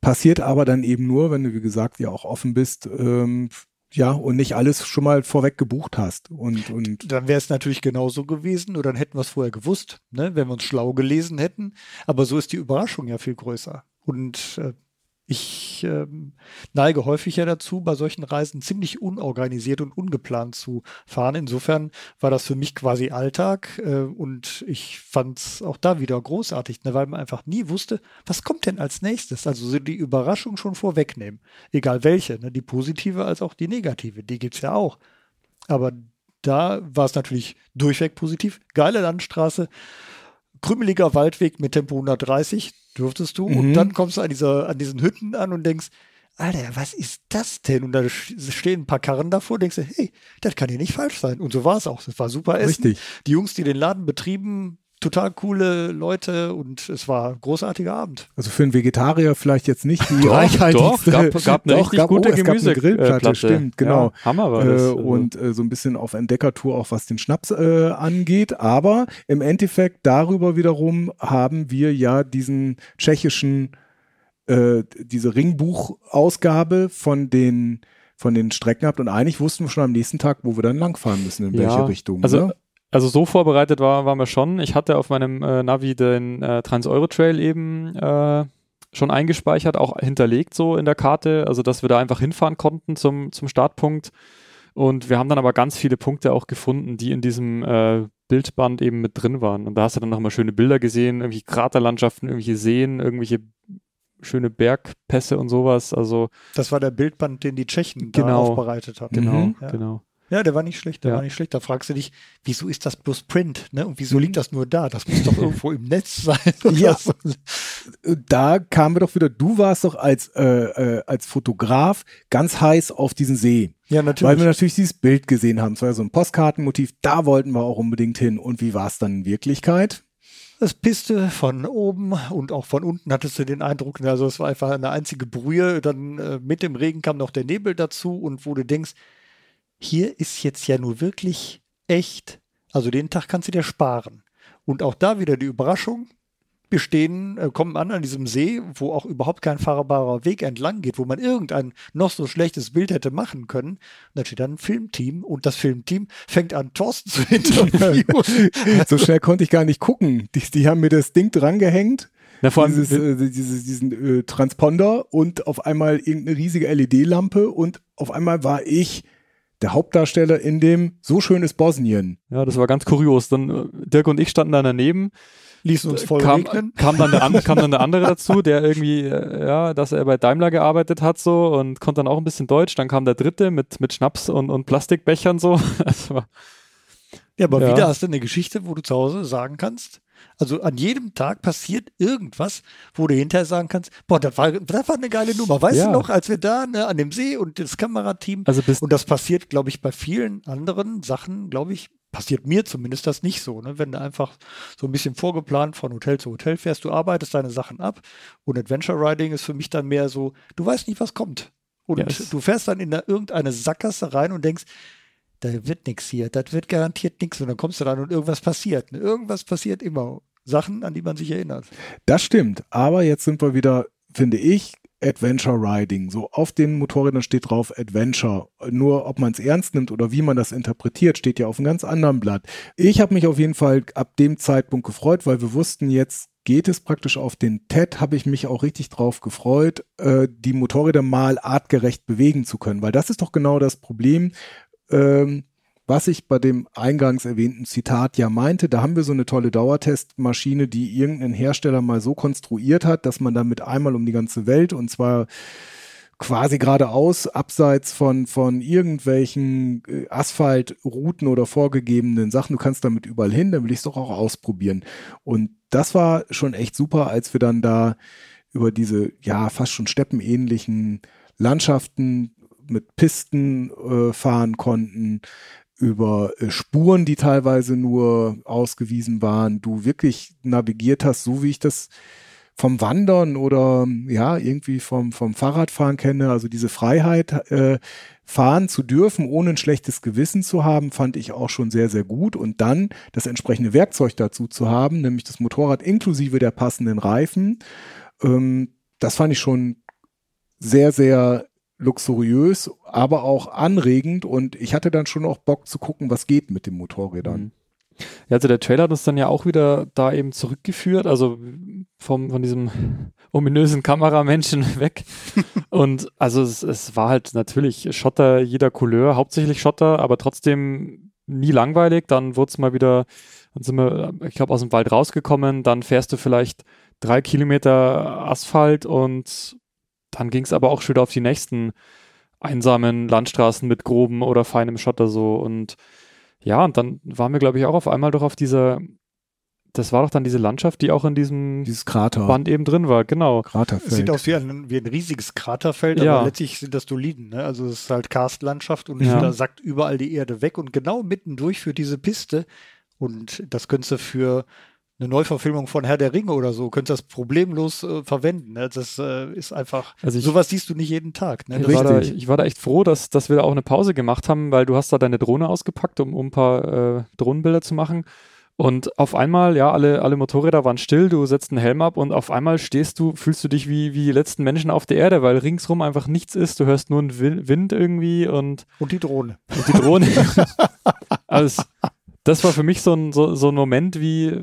Passiert aber dann eben nur, wenn du, wie gesagt, ja auch offen bist, ähm, ja, und nicht alles schon mal vorweg gebucht hast. Und, und
dann wäre es natürlich genauso gewesen, oder dann hätten wir es vorher gewusst, ne, wenn wir uns schlau gelesen hätten. Aber so ist die Überraschung ja viel größer. Und äh, ich ähm, neige häufig ja dazu, bei solchen Reisen ziemlich unorganisiert und ungeplant zu fahren. Insofern war das für mich quasi Alltag äh, und ich fand es auch da wieder großartig, ne, weil man einfach nie wusste, was kommt denn als nächstes. Also so die Überraschung schon vorwegnehmen, egal welche, ne, die positive als auch die negative, die gibt es ja auch. Aber da war es natürlich durchweg positiv. Geile Landstraße, krümeliger Waldweg mit Tempo 130, dürftest du. Mhm. Und dann kommst du an, dieser, an diesen Hütten an und denkst, Alter, was ist das denn? Und da stehen ein paar Karren davor, denkst du, hey, das kann hier nicht falsch sein. Und so war es auch. Das war super Essen. Richtig. Die Jungs, die den Laden betrieben, total coole Leute und es war ein großartiger Abend.
Also für einen Vegetarier vielleicht jetzt nicht die
doch, reichhaltigste. Doch, gab, gab eine
doch,
gab, gute
oh, Gemüse eine Grillplatte, stimmt, genau.
Ja, Hammer war das.
Äh, also. Und äh, so ein bisschen auf Entdeckertour auch was den Schnaps äh, angeht. Aber im Endeffekt darüber wiederum haben wir ja diesen tschechischen, äh, diese Ringbuchausgabe von den von den Strecken gehabt und eigentlich wussten wir schon am nächsten Tag, wo wir dann langfahren müssen, in ja, welche Richtung.
Also ne? Also so vorbereitet war, waren wir schon. Ich hatte auf meinem äh, Navi den äh, Trans-Euro-Trail eben äh, schon eingespeichert, auch hinterlegt so in der Karte, also dass wir da einfach hinfahren konnten zum, zum Startpunkt. Und wir haben dann aber ganz viele Punkte auch gefunden, die in diesem äh, Bildband eben mit drin waren. Und da hast du dann nochmal schöne Bilder gesehen, irgendwie Kraterlandschaften, irgendwelche Seen, irgendwelche schöne Bergpässe und sowas. Also
das war der Bildband, den die Tschechen
genau,
aufbereitet haben.
Genau, mhm. ja. genau.
Ja, der war nicht schlecht, der ja. war nicht schlecht. Da fragst du dich, wieso ist das bloß Print, ne? Und wieso liegt das nur da? Das muss doch irgendwo im Netz sein.
ja. So. Da kamen wir doch wieder, du warst doch als, äh, äh, als Fotograf ganz heiß auf diesen See.
Ja, natürlich.
Weil wir natürlich dieses Bild gesehen haben. Es war ja so ein Postkartenmotiv, da wollten wir auch unbedingt hin. Und wie war es dann in Wirklichkeit?
Es pisste von oben und auch von unten hattest du den Eindruck, also es war einfach eine einzige Brühe. Dann äh, mit dem Regen kam noch der Nebel dazu und wo du denkst, hier ist jetzt ja nur wirklich echt, also den Tag kannst du dir sparen. Und auch da wieder die Überraschung, wir stehen, äh, kommen an an diesem See, wo auch überhaupt kein fahrbarer Weg entlang geht, wo man irgendein noch so schlechtes Bild hätte machen können. Und dann steht da ein Filmteam und das Filmteam fängt an, Thorsten zu interviewen.
so schnell konnte ich gar nicht gucken. Die, die haben mir das Ding drangehängt. Na, vor allem dieses, äh, dieses, diesen äh, Transponder und auf einmal irgendeine riesige LED-Lampe und auf einmal war ich der Hauptdarsteller in dem So schön ist Bosnien.
Ja, das war ganz kurios. Dann äh, Dirk und ich standen da daneben.
Ließen uns voll
kam, kam dann, der, kam dann der andere dazu, der irgendwie, äh, ja, dass er bei Daimler gearbeitet hat so und konnte dann auch ein bisschen Deutsch. Dann kam der dritte mit, mit Schnaps und, und Plastikbechern so.
ja, aber ja. wieder hast du eine Geschichte, wo du zu Hause sagen kannst, Also an jedem Tag passiert irgendwas, wo du hinterher sagen kannst, boah, das war, das war eine geile Nummer. Weißt
Ja.
du noch, als wir da ne, an dem See und das Kamerateam
Also bis,
und das passiert, glaube ich, bei vielen anderen Sachen, glaube ich, passiert mir zumindest das nicht so. Ne? Wenn du einfach so ein bisschen vorgeplant von Hotel zu Hotel fährst, du arbeitest deine Sachen ab und Adventure Riding ist für mich dann mehr so, du weißt nicht, was kommt. Und
Ja, es-
du fährst dann in eine, irgendeine Sackgasse rein und denkst, da wird nichts hier, das wird garantiert nichts. Und dann kommst du dann und irgendwas passiert. Irgendwas passiert immer. Sachen, an die man sich erinnert.
Das stimmt, aber jetzt sind wir wieder, finde ich, Adventure Riding. So auf den Motorrädern steht drauf Adventure. Nur ob man es ernst nimmt oder wie man das interpretiert, steht ja auf einem ganz anderen Blatt. Ich habe mich auf jeden Fall ab dem Zeitpunkt gefreut, weil wir wussten, jetzt geht es praktisch auf den TED, habe ich mich auch richtig drauf gefreut, äh, die Motorräder mal artgerecht bewegen zu können, weil das ist doch genau das Problem. Ähm, was ich bei dem eingangs erwähnten Zitat ja meinte, da haben wir so eine tolle Dauertestmaschine, die irgendein Hersteller mal so konstruiert hat, dass man damit einmal um die ganze Welt und zwar quasi geradeaus, abseits von, von irgendwelchen äh, Asphaltrouten oder vorgegebenen Sachen. Du kannst damit überall hin, dann will ich es doch auch ausprobieren. Und das war schon echt super, als wir dann da über diese, ja, fast schon steppenähnlichen Landschaften mit Pisten äh, fahren konnten, über äh, Spuren, die teilweise nur ausgewiesen waren, du wirklich navigiert hast, so wie ich das vom Wandern oder ja, irgendwie vom, vom Fahrradfahren kenne, also diese Freiheit, äh, fahren zu dürfen, ohne ein schlechtes Gewissen zu haben, fand ich auch schon sehr, sehr gut. Und dann das entsprechende Werkzeug dazu zu haben, nämlich das Motorrad inklusive der passenden Reifen, ähm, das fand ich schon sehr, sehr luxuriös, aber auch anregend und ich hatte dann schon auch Bock zu gucken, was geht mit den Motorrädern.
Mhm. Ja, also der Trailer hat uns dann ja auch wieder da eben zurückgeführt, also vom, von diesem ominösen Kameramenschen weg. Und also es, es war halt natürlich Schotter jeder Couleur, hauptsächlich Schotter, aber trotzdem nie langweilig. Dann wurde es mal wieder, dann sind wir, ich glaube, aus dem Wald rausgekommen, dann fährst du vielleicht drei Kilometer Asphalt und dann ging es aber auch schon wieder auf die nächsten einsamen Landstraßen mit grobem oder feinem Schotter so und ja, und dann waren wir, glaube ich, auch auf einmal doch auf dieser, das war doch dann diese Landschaft, die auch in diesem
Dieses Krater,
Band eben drin war, genau.
Es
Kraterfeld.
sieht aus wie ein, wie ein riesiges Kraterfeld,
Ja.
aber letztlich sind das Doliden. Ne? Also es ist halt Karstlandschaft und
Ja.
da sackt überall die Erde weg und genau mittendurch für diese Piste. Und das könntest du für eine Neuverfilmung von Herr der Ringe oder so, könntest du das problemlos äh, verwenden. Ne? Das äh, ist einfach,
Also ich-
sowas siehst du nicht jeden Tag. Ne?
Ich war, da, ich war da echt froh, dass, dass wir da auch eine Pause gemacht haben, weil du hast da deine Drohne ausgepackt, um, um ein paar äh, Drohnenbilder zu machen. Und auf einmal, ja, alle, alle Motorräder waren still, du setzt einen Helm ab und auf einmal stehst du, fühlst du dich wie, wie die letzten Menschen auf der Erde, weil ringsrum einfach nichts ist. Du hörst nur einen Wi- Wind irgendwie und,
und die Drohne.
und die Drohne. also, das war für mich so ein, so, so ein Moment wie,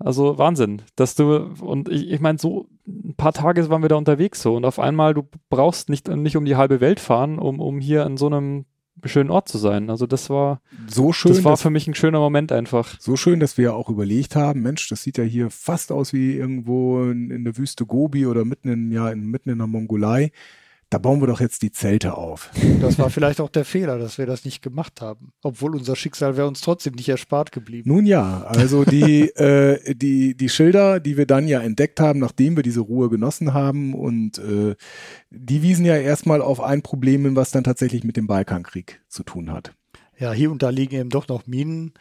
also Wahnsinn, dass du, und ich, ich meine, so ein paar Tage waren wir da unterwegs so und auf einmal, du brauchst nicht, nicht um die halbe Welt fahren, um, um hier an so einem schönen Ort zu sein. Also das war,
so schön,
das war
dass,
für mich ein schöner Moment einfach.
so schön, dass wir ja auch überlegt haben, Mensch, das sieht ja hier fast aus wie irgendwo in, in der Wüste Gobi oder mitten in, ja, in, mitten in der Mongolei. Da bauen wir doch jetzt die Zelte auf.
Das war vielleicht auch der Fehler, dass wir das nicht gemacht haben. Obwohl unser Schicksal wäre uns trotzdem nicht erspart geblieben.
Nun ja, also die, äh, die, die Schilder, die wir dann ja entdeckt haben, nachdem wir diese Ruhe genossen haben und äh, die wiesen ja erstmal auf ein Problem hin, was dann tatsächlich mit dem Balkankrieg zu tun hat.
Ja, hier und da liegen eben doch noch Minen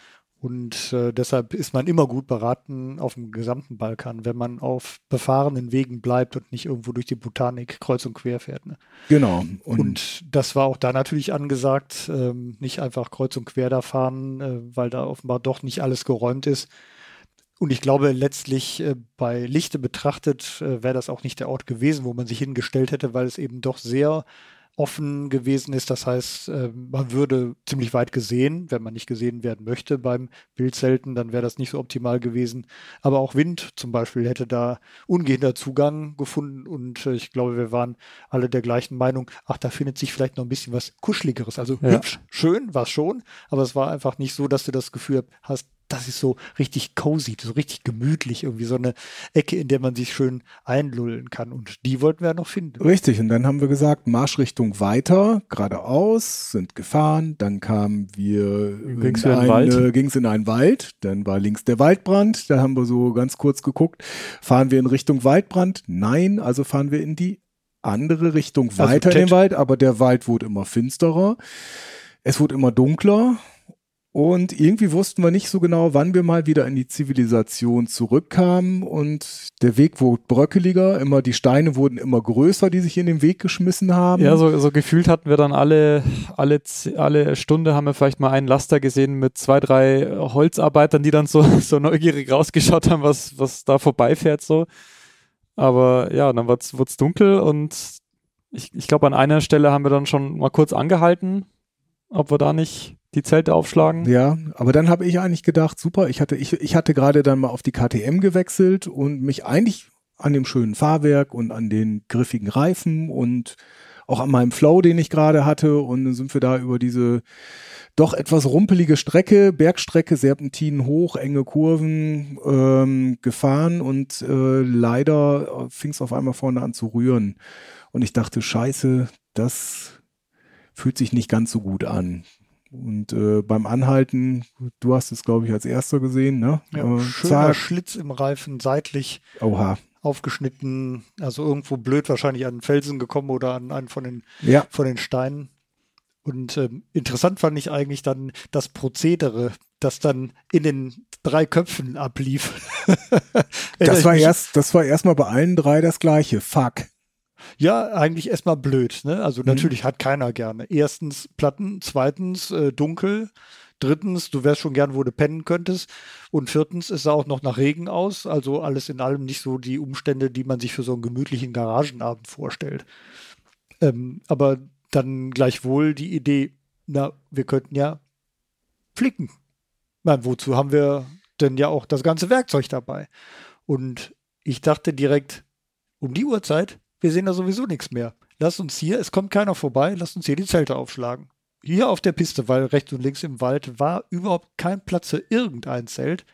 und äh, deshalb ist man immer gut beraten auf dem gesamten Balkan, wenn man auf befahrenen Wegen bleibt und nicht irgendwo durch die Botanik kreuz und quer fährt. Ne?
Genau.
Und,
Und,
das war auch da natürlich angesagt, ähm, nicht einfach kreuz und quer da fahren, äh, weil da offenbar doch nicht alles geräumt ist. Und ich glaube, letztlich äh, bei Lichte betrachtet äh, wäre das auch nicht der Ort gewesen, wo man sich hingestellt hätte, weil es eben doch sehr offen gewesen ist. Das heißt, äh, man würde ziemlich weit gesehen, wenn man nicht gesehen werden möchte beim Bildzelten, dann wäre das nicht so optimal gewesen. Aber auch Wind zum Beispiel hätte da ungehender Zugang gefunden und äh, ich glaube, wir waren alle der gleichen Meinung, ach, da findet sich vielleicht noch ein bisschen was Kuscheligeres. Also
Ja.
hübsch, schön war es schon, aber es war einfach nicht so, dass du das Gefühl hast, das ist so richtig cozy, so richtig gemütlich, irgendwie so eine Ecke, in der man sich schön einlullen kann. Und die wollten wir noch finden.
Richtig, und dann haben wir gesagt, Marschrichtung weiter, geradeaus, sind gefahren, dann kamen wir
Ging's
in,
in den Wald?
eine, ging's in einen Wald, dann war links der Waldbrand, da haben wir so ganz kurz geguckt, fahren wir in Richtung Waldbrand? Nein, also fahren wir in die andere Richtung
Also
weiter in den Wald, aber der Wald wurde immer finsterer, es wurde immer dunkler und irgendwie wussten wir nicht so genau, wann wir mal wieder in die Zivilisation zurückkamen und der Weg wurde bröckeliger, immer die Steine wurden immer größer, die sich in den Weg geschmissen haben.
Ja, so, so gefühlt hatten wir dann alle, alle, alle Stunde haben wir vielleicht mal einen Laster gesehen mit zwei, drei Holzarbeitern, die dann so, so neugierig rausgeschaut haben, was, was da vorbeifährt so. Aber ja, dann wurde es dunkel und ich, ich glaube, an einer Stelle haben wir dann schon mal kurz angehalten, ob wir da nicht die Zelte aufschlagen.
Ja, aber dann habe ich eigentlich gedacht, super, ich hatte, ich, ich hatte gerade dann mal auf die KTM gewechselt und mich eigentlich an dem schönen Fahrwerk und an den griffigen Reifen und auch an meinem Flow, den ich gerade hatte. Und dann sind wir da über diese doch etwas rumpelige Strecke, Bergstrecke, Serpentinen hoch, enge Kurven ähm, gefahren und äh, leider fing es auf einmal vorne an zu rühren. Und ich dachte, scheiße, das fühlt sich nicht ganz so gut an. Und äh, beim Anhalten, du hast es, glaube ich, als erster gesehen, ne?
Ja,
äh,
schöner
zack,
Schlitz im Reifen, seitlich
oha.
aufgeschnitten, also irgendwo blöd wahrscheinlich an den Felsen gekommen oder an einen von den,
Ja,
von den Steinen. Und ähm, interessant fand ich eigentlich dann das Prozedere, das dann in den drei Köpfen ablief.
Das war erst, das war erstmal bei allen drei das gleiche. Fuck.
Ja, eigentlich erstmal blöd. Ne? Also
Mhm.
natürlich hat keiner gerne. Erstens Platten, zweitens äh, dunkel, drittens du wärst schon gern, wo du pennen könntest und viertens es sah auch noch nach Regen aus. Also alles in allem nicht so die Umstände, die man sich für so einen gemütlichen Garagenabend vorstellt. Ähm, aber dann gleichwohl die Idee, na, wir könnten ja flicken. Na, wozu haben wir denn ja auch das ganze Werkzeug dabei? Und ich dachte direkt, um die Uhrzeit, wir sehen da sowieso nichts mehr. Lass uns hier, es kommt keiner vorbei, lass uns hier die Zelte aufschlagen. Hier auf der Piste, weil rechts und links im Wald war überhaupt kein Platz für irgendein Zelt.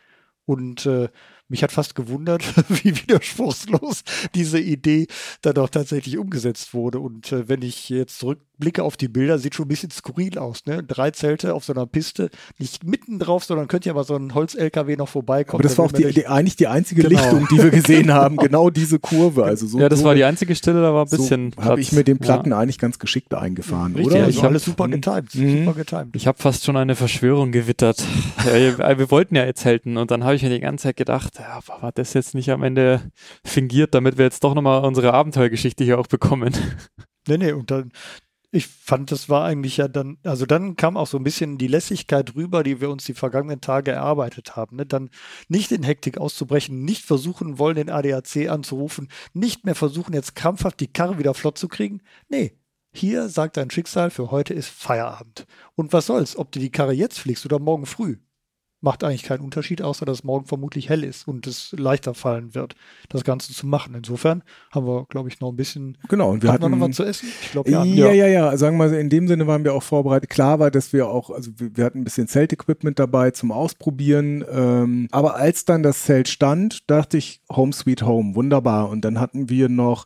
Und äh, mich hat fast gewundert, wie widerspruchslos diese Idee dann auch tatsächlich umgesetzt wurde. Und äh, wenn ich jetzt zurückblicke auf die Bilder, sieht schon ein bisschen skurril aus. Ne? Drei Zelte auf so einer Piste, nicht mitten drauf, sondern könnte ja mal so ein Holz-LKW noch vorbeikommen.
Aber das
Da
war auch die, die, eigentlich die einzige
Genau.
Lichtung, die wir gesehen haben. Genau diese Kurve. Also so,
ja, das
so,
war die einzige Stelle, da war ein bisschen.
so habe ich mit den Platten
Ja.
eigentlich ganz geschickt eingefahren,
Richtig,
oder?
also
Ich hab-
alles super getimed.
Mhm.
Super getimed.
Ich habe fast schon eine Verschwörung gewittert. ja, wir wollten ja jetzt zelten und dann habe ich mir die ganze Zeit gedacht, ja, war das jetzt nicht am Ende fingiert, damit wir jetzt doch nochmal unsere Abenteuergeschichte hier auch bekommen.
Nee, nee, und dann, ich fand, das war eigentlich ja dann, also dann kam auch so ein bisschen die Lässigkeit rüber, die wir uns die vergangenen Tage erarbeitet haben. Ne? Dann nicht in Hektik auszubrechen, nicht versuchen wollen, den ADAC anzurufen, nicht mehr versuchen, jetzt krampfhaft die Karre wieder flott zu kriegen. Nee, hier sagt dein Schicksal, für heute ist Feierabend. Und was soll's, ob du die Karre jetzt fliegst oder morgen früh? Macht eigentlich keinen Unterschied, außer dass morgen vermutlich hell ist und es leichter fallen wird, das Ganze zu machen. Insofern haben wir, glaube ich, noch ein bisschen
Genau, und wir
hatten wir noch
hatten
was zu essen? Ich glaube,
Ja,
ja.
ja, ja, Sagen wir mal, in dem Sinne waren wir auch vorbereitet. Klar war, dass wir auch, also wir, wir hatten ein bisschen Zelt-Equipment dabei zum Ausprobieren. Ähm, aber als dann das Zelt stand, dachte ich, Home Sweet Home, wunderbar. Und dann hatten wir noch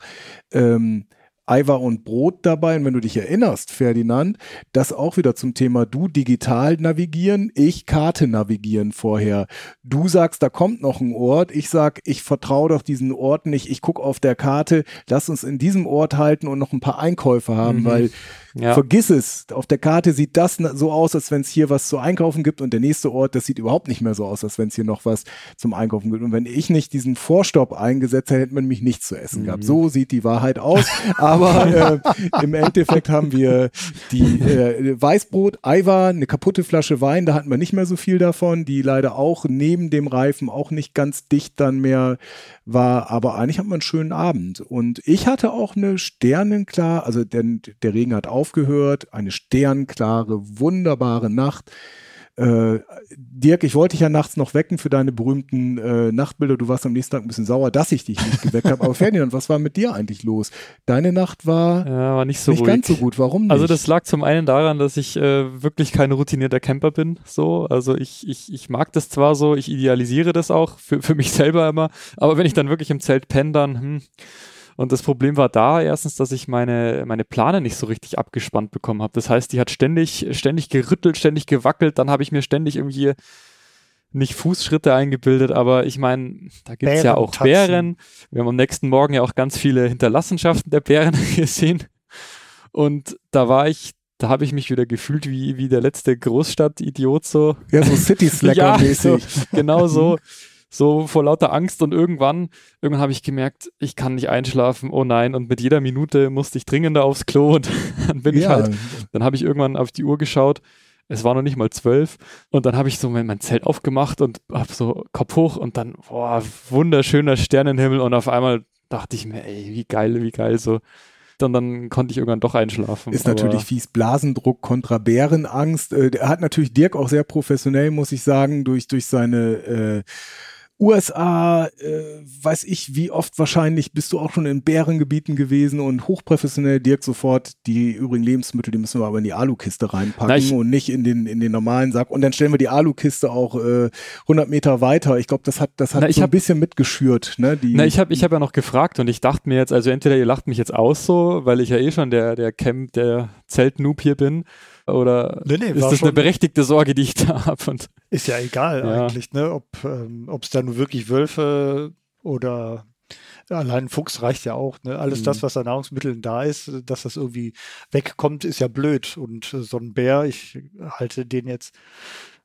ähm, Eiver und Brot dabei. Und wenn du dich erinnerst, Ferdinand, das auch wieder zum Thema du digital navigieren, ich Karte navigieren vorher. Du sagst, da kommt noch ein Ort. Ich sag, ich vertraue doch diesen Ort nicht. Ich gucke auf der Karte, lass uns in diesem Ort halten und noch ein paar Einkäufe haben,
Mhm.
weil
Ja.
vergiss es. Auf der Karte sieht das so aus, als wenn es hier was zu einkaufen gibt und der nächste Ort, das sieht überhaupt nicht mehr so aus, als wenn es hier noch was zum Einkaufen gibt. Und wenn ich nicht diesen Vorstopp eingesetzt hätte, hätte man mich nichts zu essen gehabt. So sieht die Wahrheit aus. Aber äh, im Endeffekt haben wir die äh, Weißbrot, Eiwa, eine kaputte Flasche Wein, da hatten wir nicht mehr so viel davon, die leider auch neben dem Reifen auch nicht ganz dicht dann mehr war. Aber eigentlich hatten wir einen schönen Abend. Und ich hatte auch eine sternenklar, also der, der Regen hat aufgehört, eine sternklare, wunderbare Nacht. Äh, Dirk, ich wollte dich ja nachts noch wecken für deine berühmten äh, Nachtbilder. Du warst am nächsten Tag ein bisschen sauer, dass ich dich nicht geweckt habe. Aber Ferdinand, was war mit dir eigentlich los? Deine Nacht war,
Ja, war nicht so
nicht
ruhig.
ganz so gut. Warum nicht?
Also das lag zum einen daran, dass ich äh, wirklich kein routinierter Camper bin. So, also ich, ich, ich mag das zwar so, ich idealisiere das auch für, für mich selber immer, aber wenn ich dann wirklich im Zelt penne, dann hm. Und das Problem war da erstens, dass ich meine, meine Plane nicht so richtig abgespannt bekommen habe. Das heißt, die hat ständig, ständig gerüttelt, ständig gewackelt. Dann habe ich mir ständig irgendwie nicht Fußschritte eingebildet, aber ich meine, da gibt's ja auch. Bären. Wir haben am nächsten Morgen ja auch ganz viele Hinterlassenschaften der Bären gesehen. Und da war ich, da habe ich mich wieder gefühlt wie, wie der letzte Großstadt-Idiot so.
ja, so City Slacker-mäßig.
so, genau so. So vor lauter Angst und irgendwann, irgendwann habe ich gemerkt, ich kann nicht einschlafen, oh nein, und mit jeder Minute musste ich dringender aufs Klo und dann bin ich
Ja,
halt, dann habe ich irgendwann auf die Uhr geschaut, es war noch nicht mal zwölf und dann habe ich so mein, mein Zelt aufgemacht und habe so Kopf hoch und dann, boah, wunderschöner Sternenhimmel und auf einmal dachte ich mir, ey, wie geil, wie geil so. Und dann konnte ich irgendwann doch einschlafen.
Ist natürlich fies. Blasendruck kontra Bärenangst. Äh, hat natürlich Dirk auch sehr professionell, muss ich sagen, durch, durch seine äh, USA, äh, weiß ich, wie oft wahrscheinlich bist du auch schon in Bärengebieten gewesen und hochprofessionell Dirk sofort die übrigen Lebensmittel, die müssen wir aber in die Alukiste reinpacken
Na,
und nicht in den, in den normalen Sack. Und dann stellen wir die Alukiste auch äh, 100 Meter weiter. Ich glaube, das hat, das hat
Na, ich
so ein
hab-
bisschen mitgeschürt. Ne? Die,
Na, ich habe ich hab ja noch gefragt und ich dachte mir jetzt, also entweder ihr lacht mich jetzt aus so, weil ich ja eh schon der, der Camp, der Zeltnoob hier bin, oder
Nee, nee,
ist das eine berechtigte Sorge, die ich da habe?
Ist ja egal
Ja.
eigentlich, ne? Ob ähm, es da nur wirklich Wölfe oder allein ein Fuchs reicht ja auch. Ne? Alles
Mhm.
das, was an Nahrungsmitteln da ist, dass das irgendwie wegkommt, ist ja blöd. Und äh, so ein Bär, ich halte den jetzt.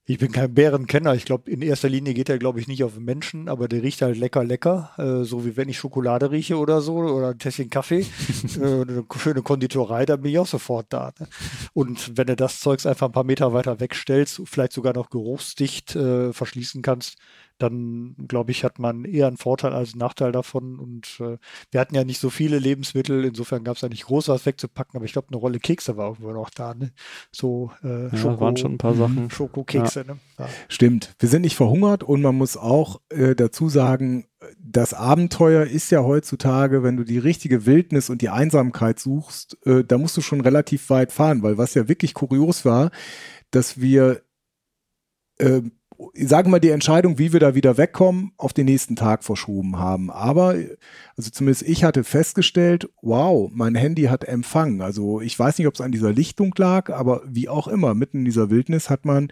Ich bin kein Bärenkenner. Ich glaube, in erster Linie geht er, glaube ich, nicht auf Menschen, aber der riecht halt lecker, lecker. Äh, so wie wenn ich Schokolade rieche oder so oder ein Tässchen Kaffee. äh, eine schöne Konditorei, da bin ich auch sofort da. Ne? Und wenn du das Zeugs einfach ein paar Meter weiter wegstellst, vielleicht sogar noch geruchsdicht äh, verschließen kannst, dann glaube ich, hat man eher einen Vorteil als einen Nachteil davon. Und äh, wir hatten ja nicht so viele Lebensmittel, insofern gab es ja nicht groß was wegzupacken, aber ich glaube, eine Rolle Kekse war irgendwo noch da. Ne? So äh,
ja,
Schoko,
waren schon ein paar Sachen.
Schokokekse. Ne? Ja.
Stimmt. Wir sind nicht verhungert und man muss auch äh, dazu sagen, das Abenteuer ist ja heutzutage, wenn du die richtige Wildnis und die Einsamkeit suchst, äh, da musst du schon relativ weit fahren, weil was ja wirklich kurios war, dass wir, äh, sagen wir mal, die Entscheidung, wie wir da wieder wegkommen, auf den nächsten Tag verschoben haben. Aber, also zumindest ich hatte festgestellt, wow, mein Handy hat Empfang. Also ich weiß nicht, ob es an dieser Lichtung lag, aber wie auch immer, mitten in dieser Wildnis hat man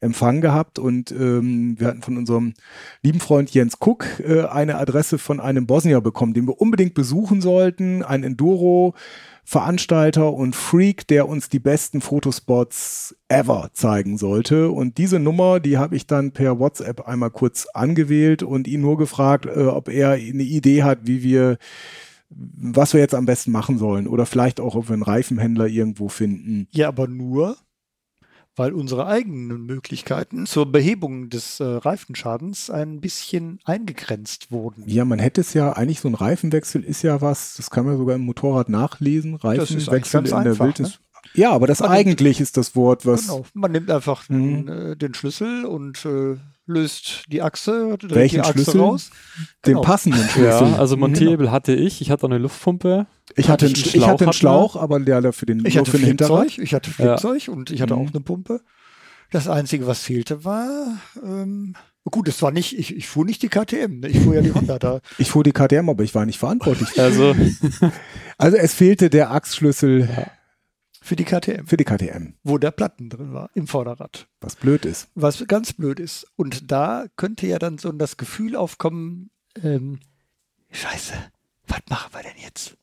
Empfang gehabt und ähm, wir hatten von unserem lieben Freund Jens Cook äh, eine Adresse von einem Bosnier bekommen, den wir unbedingt besuchen sollten, ein Enduro Veranstalter und Freak, der uns die besten Fotospots ever zeigen sollte. Und diese Nummer, die habe ich dann per WhatsApp einmal kurz angewählt und ihn nur gefragt, äh, ob er eine Idee hat, wie wir, was wir jetzt am besten machen sollen. Oder vielleicht auch, ob wir einen Reifenhändler irgendwo finden.
ja, aber nur, weil unsere eigenen Möglichkeiten zur Behebung des äh, Reifenschadens ein bisschen eingegrenzt wurden.
Ja, man hätte es ja, eigentlich so ein Reifenwechsel ist ja was, das kann man sogar im Motorrad nachlesen. Reifenwechsel in
einfach,
der Wildnis.
ne?
Ja, aber das
Man nimmt-
eigentlich ist das Wort, was.
Genau. Man nimmt einfach
Mhm.
den, äh, den Schlüssel und äh, löst die Achse, dreht
Welchen
die Achse
Schlüssel?
raus.
Den
Genau.
passenden Schlüssel.
Ja, also
Mhm.
Montierhebel hatte ich, ich hatte eine Luftpumpe.
Ich hatte, einen,
einen
ich hatte einen. Schlauch, aber der für den,
Ich hatte
für den Hinterrad.
Ich hatte Flickzeug und ich hatte
Mhm.
auch eine Pumpe. Das Einzige, was fehlte, war ähm, gut, es war nicht, ich, ich fuhr nicht die KTM, ne? ich fuhr ja die Honda da.
Ich fuhr die KTM, aber ich war nicht verantwortlich.
Also,
Also es fehlte der Achsschlüssel
Für die KTM,
für die KTM,
wo der Platten drin war, im Vorderrad.
was blöd ist.
Was ganz blöd ist. Und da könnte ja dann so das Gefühl aufkommen, ähm, Scheiße, was machen wir denn jetzt?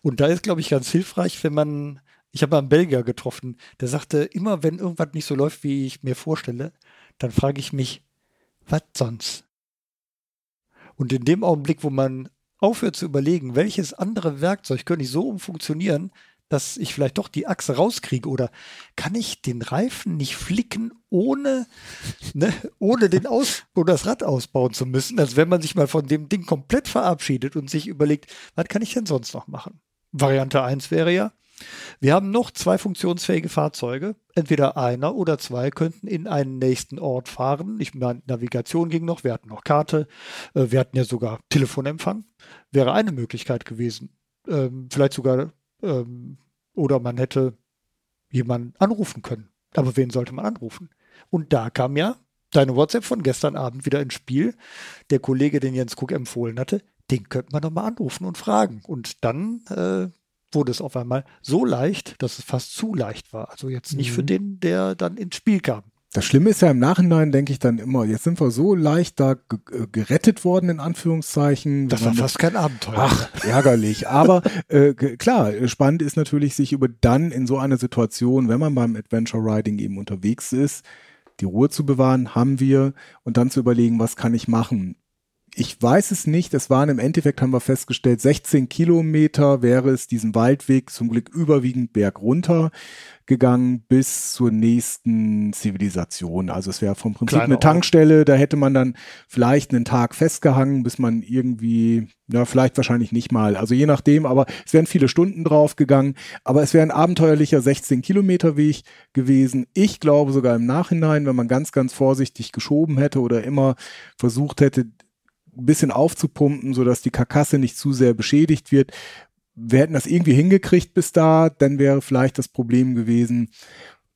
Und da ist, glaube ich, ganz hilfreich, wenn man, ich habe mal einen Belgier getroffen, der sagte, immer wenn irgendwas nicht so läuft, wie ich mir vorstelle, dann frage ich mich, was sonst? Und in dem Augenblick, wo man aufhört zu überlegen, welches andere Werkzeug könnte ich so umfunktionieren, dass ich vielleicht doch die Achse rauskriege oder kann ich den Reifen nicht flicken, ohne, ne, ohne den Aus oder das Rad ausbauen zu müssen, als wenn man sich mal von dem Ding komplett verabschiedet und sich überlegt, was kann ich denn sonst noch machen? Variante 1 wäre ja, Wir haben noch zwei funktionsfähige Fahrzeuge. Entweder einer oder zwei könnten in einen nächsten Ort fahren. Ich meine, Navigation ging noch, wir hatten noch Karte, äh, wir hatten ja sogar Telefonempfang. Wäre eine Möglichkeit gewesen. Ähm, vielleicht sogar, ähm, oder man hätte jemanden anrufen können. Aber wen sollte man anrufen? Und da kam ja deine WhatsApp von gestern Abend wieder ins Spiel. Der Kollege, den Jens Cook empfohlen hatte, den könnte man doch mal anrufen und fragen. Und dann äh, wurde es auf einmal so leicht, dass es fast zu leicht war. Also jetzt nicht mhm. für den, der dann ins Spiel kam.
Das Schlimme ist ja im Nachhinein, denke ich dann immer, jetzt sind wir so leicht da äh, gerettet worden, in Anführungszeichen.
Das war fast kein Abenteuer.
Ach, ärgerlich. Aber äh, klar, spannend ist natürlich, sich über dann in so einer Situation, wenn man beim Adventure Riding eben unterwegs ist, die Ruhe zu bewahren, haben wir und dann zu überlegen, was kann ich machen ich weiß es nicht. Es waren im Endeffekt, haben wir festgestellt, 16 Kilometer wäre es diesen Waldweg zum Glück überwiegend bergunter gegangen bis zur nächsten Zivilisation. Also es wäre vom Prinzip Kleine eine Tankstelle, da hätte man dann vielleicht einen Tag festgehangen, bis man irgendwie, ja, vielleicht wahrscheinlich nicht mal, also je nachdem, aber es wären viele Stunden drauf gegangen, aber es wäre ein abenteuerlicher 16 Kilometer Weg gewesen. Ich glaube sogar im Nachhinein, wenn man ganz, ganz vorsichtig geschoben hätte oder immer versucht hätte, ein bisschen aufzupumpen, sodass die Karkasse nicht zu sehr beschädigt wird. Wir hätten das irgendwie hingekriegt bis da, dann wäre vielleicht das Problem gewesen,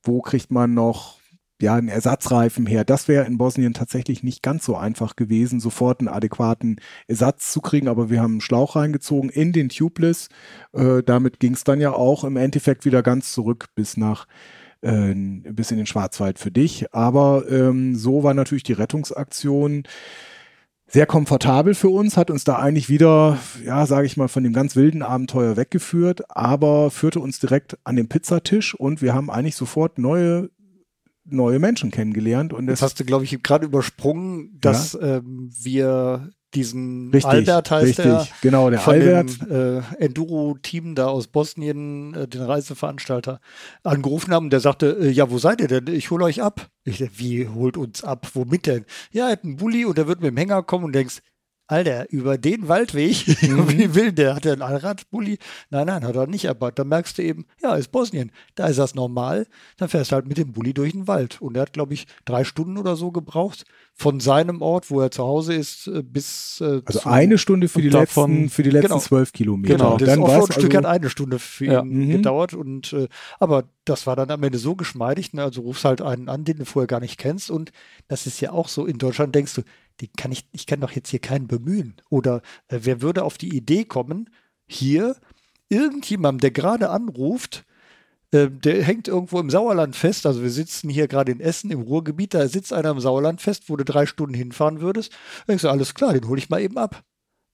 wo kriegt man noch ja, einen Ersatzreifen her. Das wäre in Bosnien tatsächlich nicht ganz so einfach gewesen, sofort einen adäquaten Ersatz zu kriegen, aber wir haben einen Schlauch reingezogen in den Tubeless. Äh, damit ging es dann ja auch im Endeffekt wieder ganz zurück bis nach äh, bis in den Schwarzwald für dich. Aber ähm, so war natürlich die Rettungsaktion sehr komfortabel für uns, hat uns da eigentlich wieder, ja, sage ich mal, von dem ganz wilden Abenteuer weggeführt, aber führte uns direkt an den Pizzatisch und wir haben eigentlich sofort neue neue Menschen kennengelernt. Und
das hast du, glaube ich, gerade übersprungen, dass ja? ähm, wir diesen
richtig,
Albert heißt
richtig,
der,
genau, der
von
Albert.
dem äh, Enduro-Team da aus Bosnien, äh, den Reiseveranstalter, angerufen haben. Der sagte, äh, ja, wo seid ihr denn? Ich hole euch ab. Ich wie holt uns ab? Womit denn? Ja, er hat einen Bulli und der wird mit dem Hänger kommen und denkst, Alter, über den Waldweg, mhm. wie will der? Hat er einen Allradbully? Nein, nein, hat er nicht. Aber da merkst du eben, ja, ist Bosnien. Da ist das normal. Dann fährst du halt mit dem Bulli durch den Wald. Und er hat, glaube ich, drei Stunden oder so gebraucht von seinem Ort, wo er zu Hause ist, äh, bis.
Äh, also eine Stunde für die davon, letzten, für die letzten genau, zwölf Kilometer.
Genau, das Offroad-Stück also, hat eine Stunde für ja, ihn mhm. gedauert. Und äh, aber das war dann am Ende so geschmeidig. Ne? Also rufst halt einen an, den du vorher gar nicht kennst. Und das ist ja auch so. In Deutschland denkst du, die kann ich, ich kann doch jetzt hier keinen bemühen. Oder äh, wer würde auf die Idee kommen, hier irgendjemandem, der gerade anruft, äh, der hängt irgendwo im Sauerland fest. Also wir sitzen hier gerade in Essen im Ruhrgebiet, da sitzt einer im Sauerland fest, wo du drei Stunden hinfahren würdest. Da denkst du, alles klar, den hole ich mal eben ab.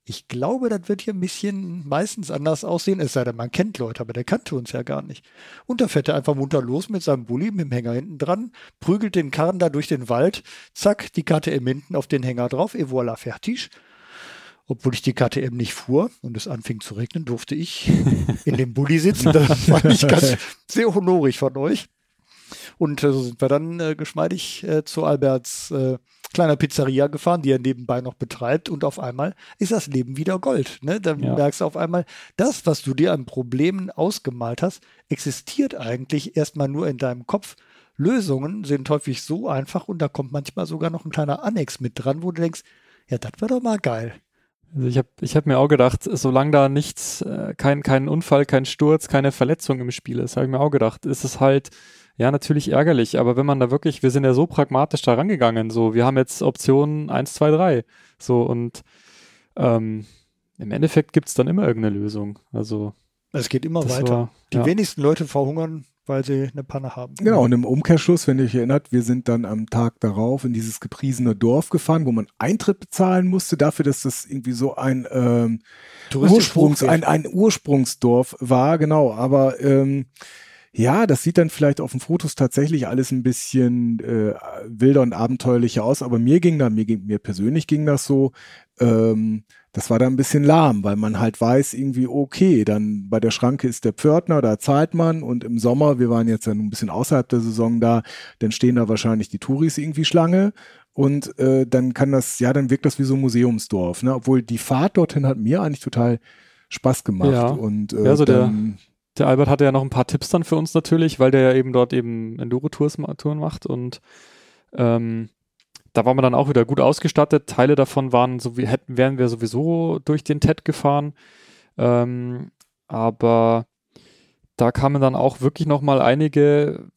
Ich glaube, das wird hier ein bisschen meistens anders aussehen, es sei denn, man kennt Leute, aber der kannte uns ja gar nicht. Und da fährt er einfach munter los mit seinem Bulli, mit dem Hänger hinten dran, prügelt den Karren da durch den Wald, zack, die KTM hinten auf den Hänger drauf, et voilà, fertig. Obwohl ich die KTM nicht fuhr und es anfing zu regnen, durfte ich in dem Bulli sitzen. Das fand ich ganz sehr honorig von euch. Und äh, so sind wir dann äh, geschmeidig äh, zu Alberts äh, kleiner Pizzeria gefahren, die er nebenbei noch betreibt und auf einmal ist das Leben wieder Gold. Ne? Dann ja. merkst du auf einmal, das, was du dir an Problemen ausgemalt hast, existiert eigentlich erstmal nur in deinem Kopf. Lösungen sind häufig so einfach und da kommt manchmal sogar noch ein kleiner Annex mit dran, wo du denkst, ja, das wäre doch mal geil.
Also ich habe ich hab mir auch gedacht, solange da nichts, äh, kein, kein Unfall, kein Sturz, keine Verletzung im Spiel ist, habe ich mir auch gedacht, ist es halt ja, natürlich ärgerlich, aber wenn man da wirklich, wir sind ja so pragmatisch da rangegangen, so, wir haben jetzt Optionen 1, 2, 3, so, und ähm, im Endeffekt gibt es dann immer irgendeine Lösung, also.
Es geht immer weiter. War, Die ja. wenigsten Leute verhungern, weil sie eine Panne haben.
Genau, und im Umkehrschluss, wenn ihr euch erinnert, wir sind dann am Tag darauf in dieses gepriesene Dorf gefahren, wo man Eintritt bezahlen musste, dafür, dass das irgendwie so ein ähm, Ursprungs, ein, ein Ursprungsdorf war, genau, aber ähm, ja, das sieht dann vielleicht auf den Fotos tatsächlich alles ein bisschen äh, wilder und abenteuerlicher aus, aber mir ging da, mir, mir persönlich ging das so, ähm, das war da ein bisschen lahm, weil man halt weiß irgendwie, okay, dann bei der Schranke ist der Pförtner, da zahlt man und im Sommer, wir waren jetzt ja ein bisschen außerhalb der Saison da, dann stehen da wahrscheinlich die Touris irgendwie Schlange und äh, dann kann das, ja, dann wirkt das wie so ein Museumsdorf, ne? obwohl die Fahrt dorthin hat mir eigentlich total Spaß gemacht
ja.
und
äh, ja, so dann, der Albert hatte ja noch ein paar Tipps dann für uns natürlich, weil der ja eben dort eben Enduro-Touren macht und ähm, da waren wir dann auch wieder gut ausgestattet. Teile davon waren so wie hätten wären wir sowieso durch den TED gefahren, ähm, aber da kamen dann auch wirklich noch mal einige.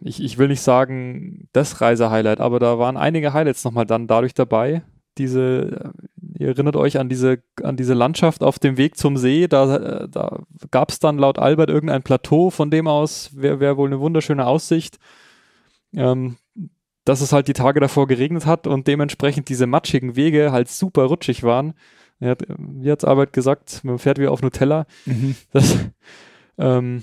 Ich, ich will nicht sagen das Reisehighlight, aber da waren einige Highlights noch mal dann dadurch dabei. Diese, ihr erinnert euch an diese, an diese Landschaft auf dem Weg zum See. Da, da gab es dann laut Albert irgendein Plateau, von dem aus wäre wär wohl eine wunderschöne Aussicht. Ähm, dass es halt die Tage davor geregnet hat und dementsprechend diese matschigen Wege halt super rutschig waren. Er hat, wie hat's Arbeit gesagt, man fährt wie auf Nutella. Mhm. Das, ähm,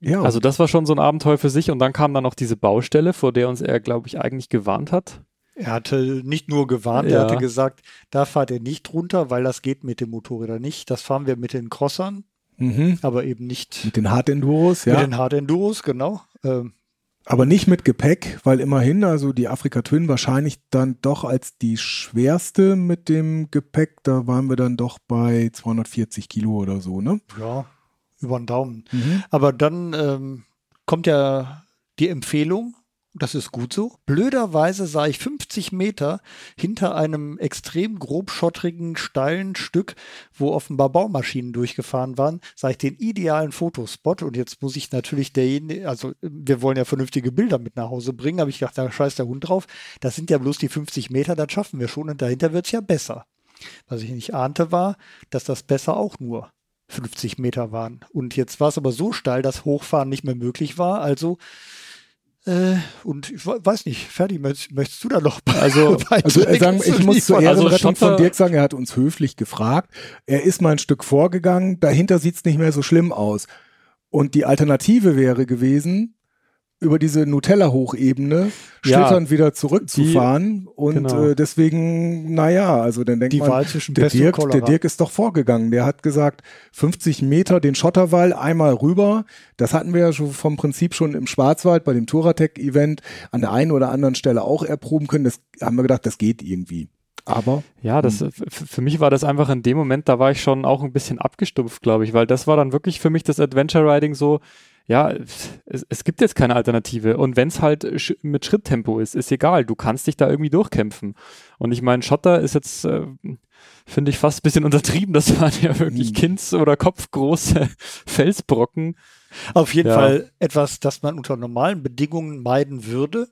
ja. Also das war schon so ein Abenteuer für sich und dann kam dann noch diese Baustelle, vor der uns er, glaube ich, eigentlich gewarnt hat.
Er hatte nicht nur gewarnt, ja. er hatte gesagt, da fahrt ihr nicht runter, weil das geht mit dem Motorräder nicht. Das fahren wir mit den Crossern, mhm. aber eben nicht.
Mit den Hard Enduros, ja.
Mit den Hard Enduros, genau. Ähm,
aber nicht mit Gepäck, weil immerhin, also die Afrika Twin wahrscheinlich dann doch als die schwerste mit dem Gepäck, da waren wir dann doch bei 240 Kilo oder so, ne?
Ja, über den Daumen. Mhm. Aber dann ähm, kommt ja die Empfehlung, das ist gut so. Blöderweise sah ich 50 Meter hinter einem extrem grobschottrigen, steilen Stück, wo offenbar Baumaschinen durchgefahren waren, sah ich den idealen Fotospot. Und jetzt muss ich natürlich derjenige, also wir wollen ja vernünftige Bilder mit nach Hause bringen, aber ich dachte, da scheißt der Hund drauf. Das sind ja bloß die 50 Meter, das schaffen wir schon und dahinter wird es ja besser. Was ich nicht ahnte war, dass das besser auch nur 50 Meter waren. Und jetzt war es aber so steil, dass Hochfahren nicht mehr möglich war. Also äh, und ich weiß nicht, Ferdi, möchtest, möchtest du da noch
Also, also äh, sagen, ich muss zur Ehrenrettung also von Dirk sagen, er hat uns höflich gefragt. Er ist mal ein Stück vorgegangen, dahinter sieht es nicht mehr so schlimm aus. Und die Alternative wäre gewesen, über diese Nutella-Hochebene schlittern ja, wieder zurückzufahren. Die, und genau. äh, deswegen, naja, also dann denkt
die
man, der Dirk, der Dirk ist doch vorgegangen. Der hat gesagt, 50 Meter den Schotterwall einmal rüber. Das hatten wir ja schon vom Prinzip schon im Schwarzwald bei dem Touratec-Event an der einen oder anderen Stelle auch erproben können. Das haben wir gedacht, das geht irgendwie. Aber.
Ja, das, hm. für mich war das einfach in dem Moment, da war ich schon auch ein bisschen abgestumpft, glaube ich, weil das war dann wirklich für mich das Adventure Riding so, ja, es, es gibt jetzt keine Alternative. Und wenn es halt sch mit Schritttempo ist, ist egal. Du kannst dich da irgendwie durchkämpfen. Und ich meine, Schotter ist jetzt, äh, finde ich, fast ein bisschen untertrieben. Das waren ja wirklich hm. Kinds- oder kopfgroße Felsbrocken.
Auf jeden ja. Fall etwas, das man unter normalen Bedingungen meiden würde.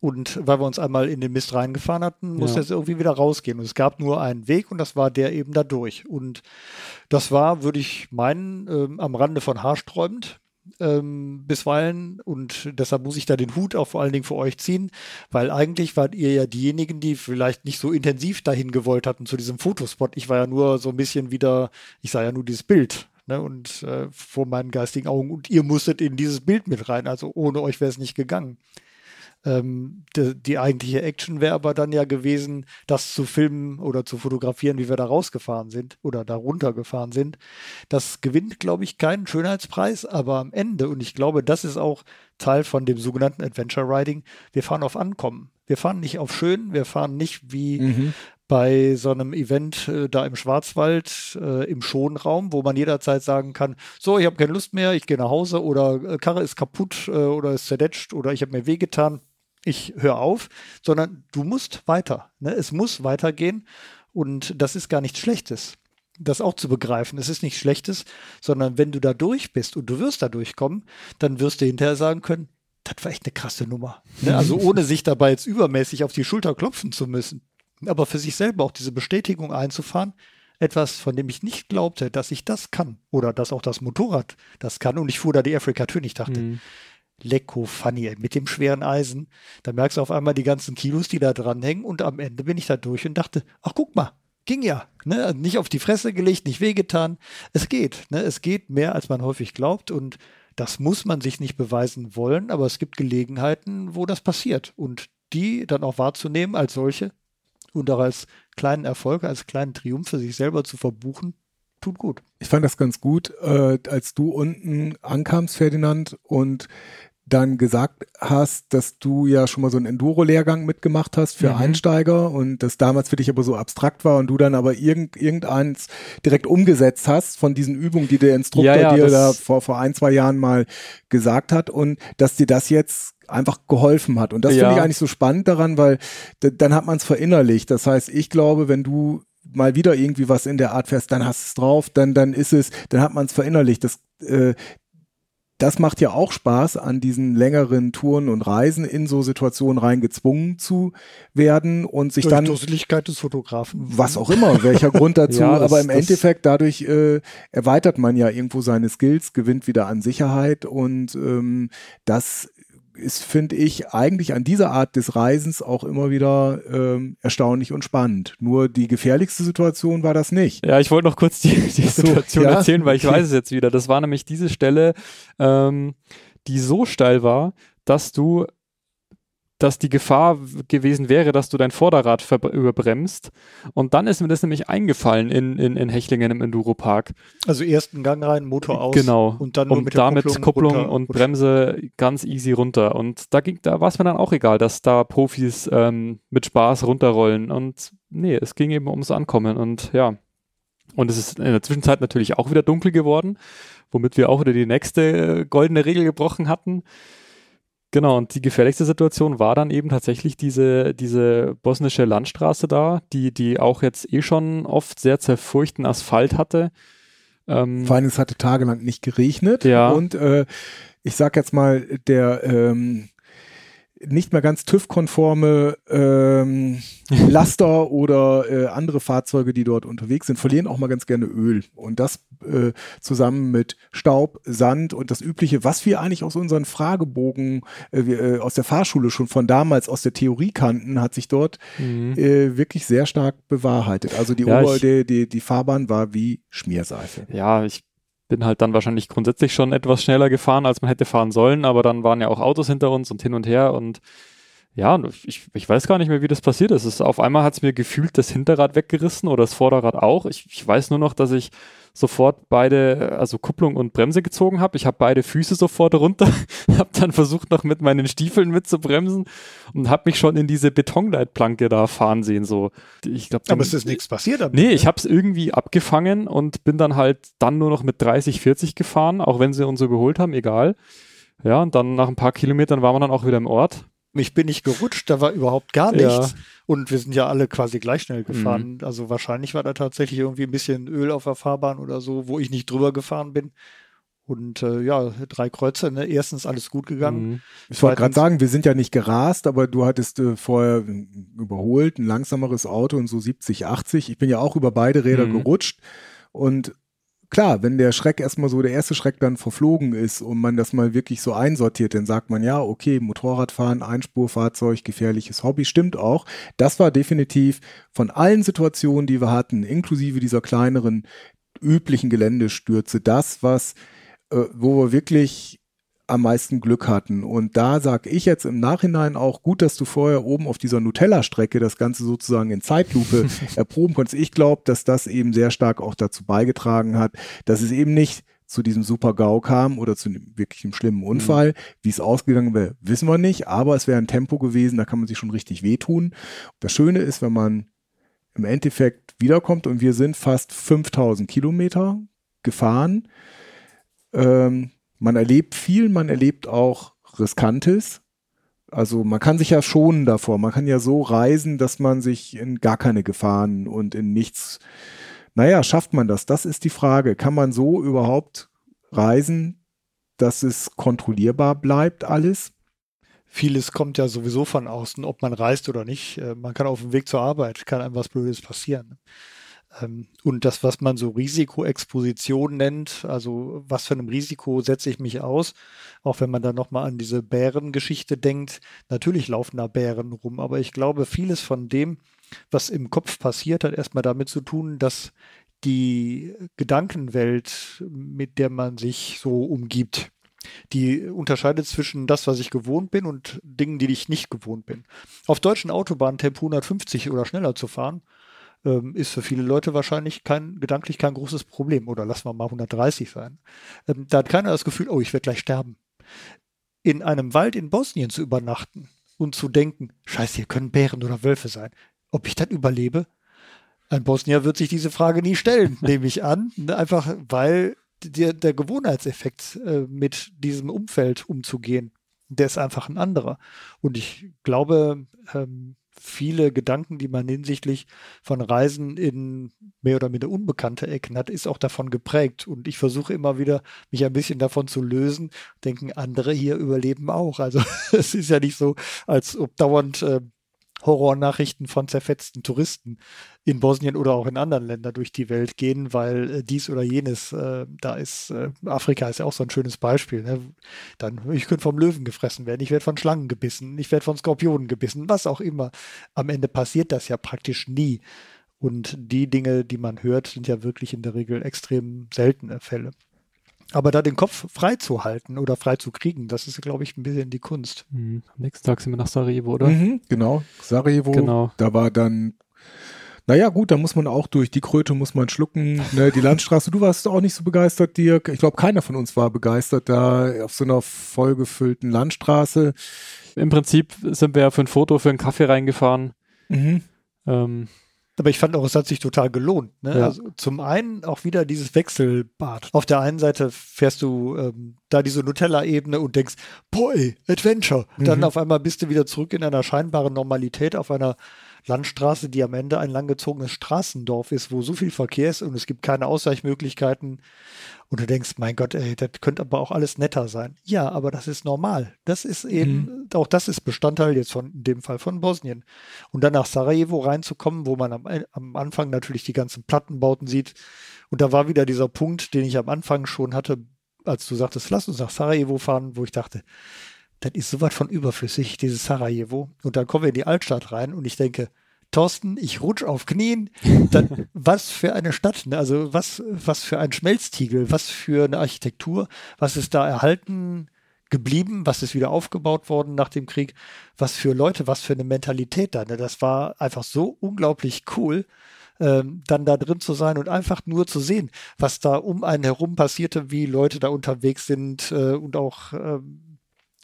Und weil wir uns einmal in den Mist reingefahren hatten, muss ja. jetzt irgendwie wieder rausgehen. Und es gab nur einen Weg und das war der eben da durch. Und das war, würde ich meinen, ähm, am Rande von haarsträubend ähm, bisweilen und deshalb muss ich da den Hut auch vor allen Dingen für euch ziehen, weil eigentlich wart ihr ja diejenigen, die vielleicht nicht so intensiv dahin gewollt hatten zu diesem Fotospot. Ich war ja nur so ein bisschen wieder, ich sah ja nur dieses Bild ne, und äh, vor meinen geistigen Augen und ihr musstet in dieses Bild mit rein, also ohne euch wäre es nicht gegangen. Ähm, die, die, eigentliche Action wäre aber dann ja gewesen, das zu filmen oder zu fotografieren, wie wir da rausgefahren sind oder da runtergefahren sind. Das gewinnt, glaube ich, keinen Schönheitspreis, aber am Ende, und ich glaube, das ist auch Teil von dem sogenannten Adventure Riding, wir fahren auf Ankommen. Wir fahren nicht auf Schön, wir fahren nicht wie mhm bei so einem Event äh, da im Schwarzwald äh, im Schonraum, wo man jederzeit sagen kann, so, ich habe keine Lust mehr, ich gehe nach Hause oder äh, Karre ist kaputt äh, oder ist zerdetscht oder ich habe mir wehgetan, ich höre auf, sondern du musst weiter. Ne? Es muss weitergehen und das ist gar nichts Schlechtes. Das auch zu begreifen. Es ist nichts Schlechtes, sondern wenn du da durch bist und du wirst da durchkommen, dann wirst du hinterher sagen können, das war echt eine krasse Nummer. Ne? Also ohne sich dabei jetzt übermäßig auf die Schulter klopfen zu müssen. Aber für sich selber auch diese Bestätigung einzufahren, etwas, von dem ich nicht glaubte, dass ich das kann oder dass auch das Motorrad das kann. Und ich fuhr da die Afrika Twin. Ich dachte, mhm. Lecko funny, ey, mit dem schweren Eisen. Da merkst du auf einmal die ganzen Kilos, die da dranhängen und am Ende bin ich da durch und dachte, ach guck mal, ging ja. Ne? Nicht auf die Fresse gelegt, nicht wehgetan. Es geht. Ne? Es geht mehr, als man häufig glaubt und das muss man sich nicht beweisen wollen, aber es gibt Gelegenheiten, wo das passiert und die dann auch wahrzunehmen als solche und auch als kleinen Erfolg, als kleinen Triumph für sich selber zu verbuchen, tut gut.
Ich fand das ganz gut, äh, als du unten ankamst, Ferdinand, und dann gesagt hast, dass du ja schon mal so einen Enduro-Lehrgang mitgemacht hast für mhm. Einsteiger und das damals für dich aber so abstrakt war und du dann aber irgend, irgendeins direkt umgesetzt hast von diesen Übungen, die der Instruktor ja, ja, dir da vor, vor ein, zwei Jahren mal gesagt hat und dass dir das jetzt einfach geholfen hat. Und das ja. finde ich eigentlich so spannend daran, weil dann hat man es verinnerlicht. Das heißt, ich glaube, wenn du mal wieder irgendwie was in der Art fährst, dann hast du es drauf, dann, dann ist es, dann hat man es verinnerlicht. Das, äh, das macht ja auch Spaß, an diesen längeren Touren und Reisen in so Situationen reingezwungen zu werden und sich
Durch
dann.
Dusseligkeit des Fotografen.
Was auch immer, welcher Grund dazu. ja, das, aber im Endeffekt dadurch äh, erweitert man ja irgendwo seine Skills, gewinnt wieder an Sicherheit und ähm, das ist, finde ich, eigentlich an dieser Art des Reisens auch immer wieder ähm, erstaunlich und spannend. Nur die gefährlichste Situation war das nicht.
Ja, ich wollte noch kurz die, die Situation so, ja? erzählen, weil ich weiß es jetzt wieder. Das war nämlich diese Stelle, ähm, die so steil war, dass du dass die Gefahr gewesen wäre, dass du dein Vorderrad überbremst. Und dann ist mir das nämlich eingefallen in, in, in Hechlingen im Enduropark.
Also ersten Gang rein, Motor aus.
Genau.
Und dann
nur und mit damit Kupplung, Kupplung runter, und Bremse ganz easy runter. Und da ging, da war es mir dann auch egal, dass da Profis ähm, mit Spaß runterrollen. Und nee, es ging eben ums Ankommen. Und ja. Und es ist in der Zwischenzeit natürlich auch wieder dunkel geworden, womit wir auch wieder die nächste äh, goldene Regel gebrochen hatten. Genau, und die gefährlichste Situation war dann eben tatsächlich diese, diese bosnische Landstraße da, die, die auch jetzt eh schon oft sehr zerfurchten Asphalt hatte.
Ähm, Vor allem, es hatte tagelang nicht geregnet.
Ja.
Und äh, ich sag jetzt mal, der ähm, nicht mehr ganz TÜV-konforme ähm, Laster oder äh, andere Fahrzeuge, die dort unterwegs sind, verlieren auch mal ganz gerne Öl. Und das äh, zusammen mit Staub, Sand und das Übliche, was wir eigentlich aus unseren Fragebogen äh, äh, aus der Fahrschule schon von damals aus der Theorie kannten, hat sich dort mhm. äh, wirklich sehr stark bewahrheitet. Also die, ja, Ober, die, die, die Fahrbahn war wie Schmierseife.
Ja, ich bin halt dann wahrscheinlich grundsätzlich schon etwas schneller gefahren, als man hätte fahren sollen, aber dann waren ja auch Autos hinter uns und hin und her und ja, ich, ich weiß gar nicht mehr, wie das passiert ist. ist auf einmal hat es mir gefühlt das Hinterrad weggerissen oder das Vorderrad auch. Ich, ich weiß nur noch, dass ich sofort beide, also Kupplung und Bremse gezogen habe. Ich habe beide Füße sofort runter, habe dann versucht noch mit meinen Stiefeln mitzubremsen und habe mich schon in diese Betonleitplanke da fahren sehen. So, ich glaub,
Aber es ist nichts passiert.
Damit, nee, ne? ich habe es irgendwie abgefangen und bin dann halt dann nur noch mit 30, 40 gefahren, auch wenn sie uns überholt haben, egal. Ja, und dann nach ein paar Kilometern waren wir dann auch wieder im Ort.
Ich bin nicht gerutscht, da war überhaupt gar nichts. Ja. Und wir sind ja alle quasi gleich schnell gefahren. Mhm. Also wahrscheinlich war da tatsächlich irgendwie ein bisschen Öl auf der Fahrbahn oder so, wo ich nicht drüber gefahren bin. Und äh, ja, drei Kreuze, ne? erstens alles gut gegangen.
Mhm. Ich wollte gerade sagen, wir sind ja nicht gerast, aber du hattest äh, vorher überholt, ein langsameres Auto und so 70, 80. Ich bin ja auch über beide Räder mhm. gerutscht. Und klar, wenn der Schreck erstmal so, der erste Schreck dann verflogen ist und man das mal wirklich so einsortiert, dann sagt man ja, okay, Motorradfahren, Einspurfahrzeug, gefährliches Hobby, stimmt auch. Das war definitiv von allen Situationen, die wir hatten, inklusive dieser kleineren üblichen Geländestürze, das, was, äh, wo wir wirklich am meisten Glück hatten. Und da sage ich jetzt im Nachhinein auch gut, dass du vorher oben auf dieser Nutella-Strecke das Ganze sozusagen in Zeitlupe erproben konntest. Ich glaube, dass das eben sehr stark auch dazu beigetragen hat, dass es eben nicht zu diesem Super-GAU kam oder zu einem wirklich einem schlimmen mhm. Unfall. Mhm. Wie es ausgegangen wäre, wissen wir nicht, aber es wäre ein Tempo gewesen, da kann man sich schon richtig wehtun. Das Schöne ist, wenn man im Endeffekt wiederkommt und wir sind fast 5000 Kilometer gefahren, ähm, man erlebt viel, man erlebt auch Riskantes. Also man kann sich ja schonen davor. Man kann ja so reisen, dass man sich in gar keine Gefahren und in nichts. Naja, schafft man das? Das ist die Frage. Kann man so überhaupt reisen, dass es kontrollierbar bleibt alles?
Vieles kommt ja sowieso von außen, ob man reist oder nicht. Äh, man kann auf dem Weg zur Arbeit, kann einem was Blödes passieren. Ähm, und das, was man so Risikoexposition nennt, also was für einem Risiko setze ich mich aus, auch wenn man dann nochmal an diese Bärengeschichte denkt, natürlich laufen da Bären rum, aber ich glaube, vieles von dem, was im Kopf passiert, hat erstmal damit zu tun, dass die Gedankenwelt, mit der man sich so umgibt, die unterscheidet zwischen das, was ich gewohnt bin und Dingen, die ich nicht gewohnt bin. Auf deutschen Autobahnen Tempo 150 oder schneller zu fahren, ähm, ist für viele Leute wahrscheinlich kein, gedanklich kein großes Problem. Oder lassen wir mal 130 sein. Ähm, da hat keiner das Gefühl, oh, ich werde gleich sterben. in einem Wald in Bosnien zu übernachten und zu denken, scheiße, hier können Bären oder Wölfe sein. Ob ich das überlebe? Ein Bosnier wird sich diese Frage nie stellen, nehme ich an. Einfach weil der, der Gewohnheitseffekt äh, mit diesem Umfeld umzugehen, der ist einfach ein anderer. Und ich glaube, ähm, viele Gedanken, die man hinsichtlich von Reisen in mehr oder minder unbekannte Ecken hat, ist auch davon geprägt. Und ich versuche immer wieder, mich ein bisschen davon zu lösen. Denken, andere hier überleben auch. Also es ist ja nicht so, als ob dauernd äh, Horrornachrichten von zerfetzten Touristen in Bosnien oder auch in anderen Ländern durch die Welt gehen, weil äh, dies oder jenes, äh, da ist, äh, Afrika ist ja auch so ein schönes Beispiel. Ne? Dann, ich könnte vom Löwen gefressen werden, ich werde von Schlangen gebissen, ich werde von Skorpionen gebissen, was auch immer. Am Ende passiert das ja praktisch nie. Und die Dinge, die man hört, sind ja wirklich in der Regel extrem seltene Fälle. Aber da den Kopf frei zu halten oder frei zu kriegen, das ist, glaube ich, ein bisschen die Kunst.
Mhm. Am nächsten Tag sind wir nach Sarajevo, oder?
Mhm, genau, Sarajevo.
Genau.
Da war dann, naja, gut, da muss man auch durch. Die Kröte muss man schlucken. Ne, die Landstraße, du warst auch nicht so begeistert, Dirk. Ich glaube, keiner von uns war begeistert da auf so einer vollgefüllten Landstraße.
Im Prinzip sind wir ja für ein Foto, für einen Kaffee reingefahren.
Mhm.
Ähm,
Aber ich fand auch, es hat sich total gelohnt. Ne?
Ja.
Also zum einen auch wieder dieses Wechselbad. Auf der einen Seite fährst du ähm, da diese Nutella-Ebene und denkst, boy, Adventure. Dann
Mhm.
auf einmal bist du wieder zurück in einer scheinbaren Normalität auf einer Landstraße, die am Ende ein langgezogenes Straßendorf ist, wo so viel Verkehr ist und es gibt keine Ausweichmöglichkeiten. Und du denkst, mein Gott, ey, das könnte aber auch alles netter sein. Ja, aber das ist normal. Das ist eben, auch das ist Bestandteil jetzt von, in dem Fall von Bosnien. Und dann nach Sarajevo reinzukommen, wo man am, am Anfang natürlich die ganzen Plattenbauten sieht. Und da war wieder dieser Punkt, den ich am Anfang schon hatte, als du sagtest, lass uns nach Sarajevo fahren, wo ich dachte, das ist so was von überflüssig, dieses Sarajevo. Und dann kommen wir in die Altstadt rein und ich denke, Thorsten, ich rutsch auf Knien. Dann, was für eine Stadt, ne? also was, was für ein Schmelztiegel, was für eine Architektur, was ist da erhalten geblieben, was ist wieder aufgebaut worden nach dem Krieg, was für Leute, was für eine Mentalität da. Ne? Das war einfach so unglaublich cool, ähm, dann da drin zu sein und einfach nur zu sehen, was da um einen herum passierte, wie Leute da unterwegs sind äh, und auch ähm,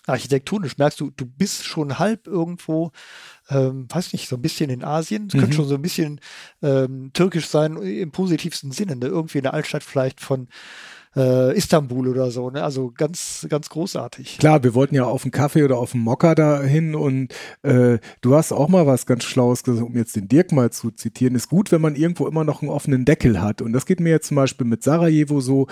architektonisch merkst du, du bist schon halb irgendwo, ähm, weiß nicht, so ein bisschen in Asien. Es könnte
Mhm.
schon so ein bisschen ähm, türkisch sein im positivsten Sinne, ne? irgendwie in der Altstadt vielleicht von äh, Istanbul oder so. Ne? Also ganz, ganz großartig.
Klar, wir wollten ja auf einen Kaffee oder auf einen Mokka dahin und äh, du hast auch mal was ganz Schlaues gesagt, um jetzt den Dirk mal zu zitieren. Ist gut, wenn man irgendwo immer noch einen offenen Deckel hat. Und das geht mir jetzt zum Beispiel mit Sarajevo so.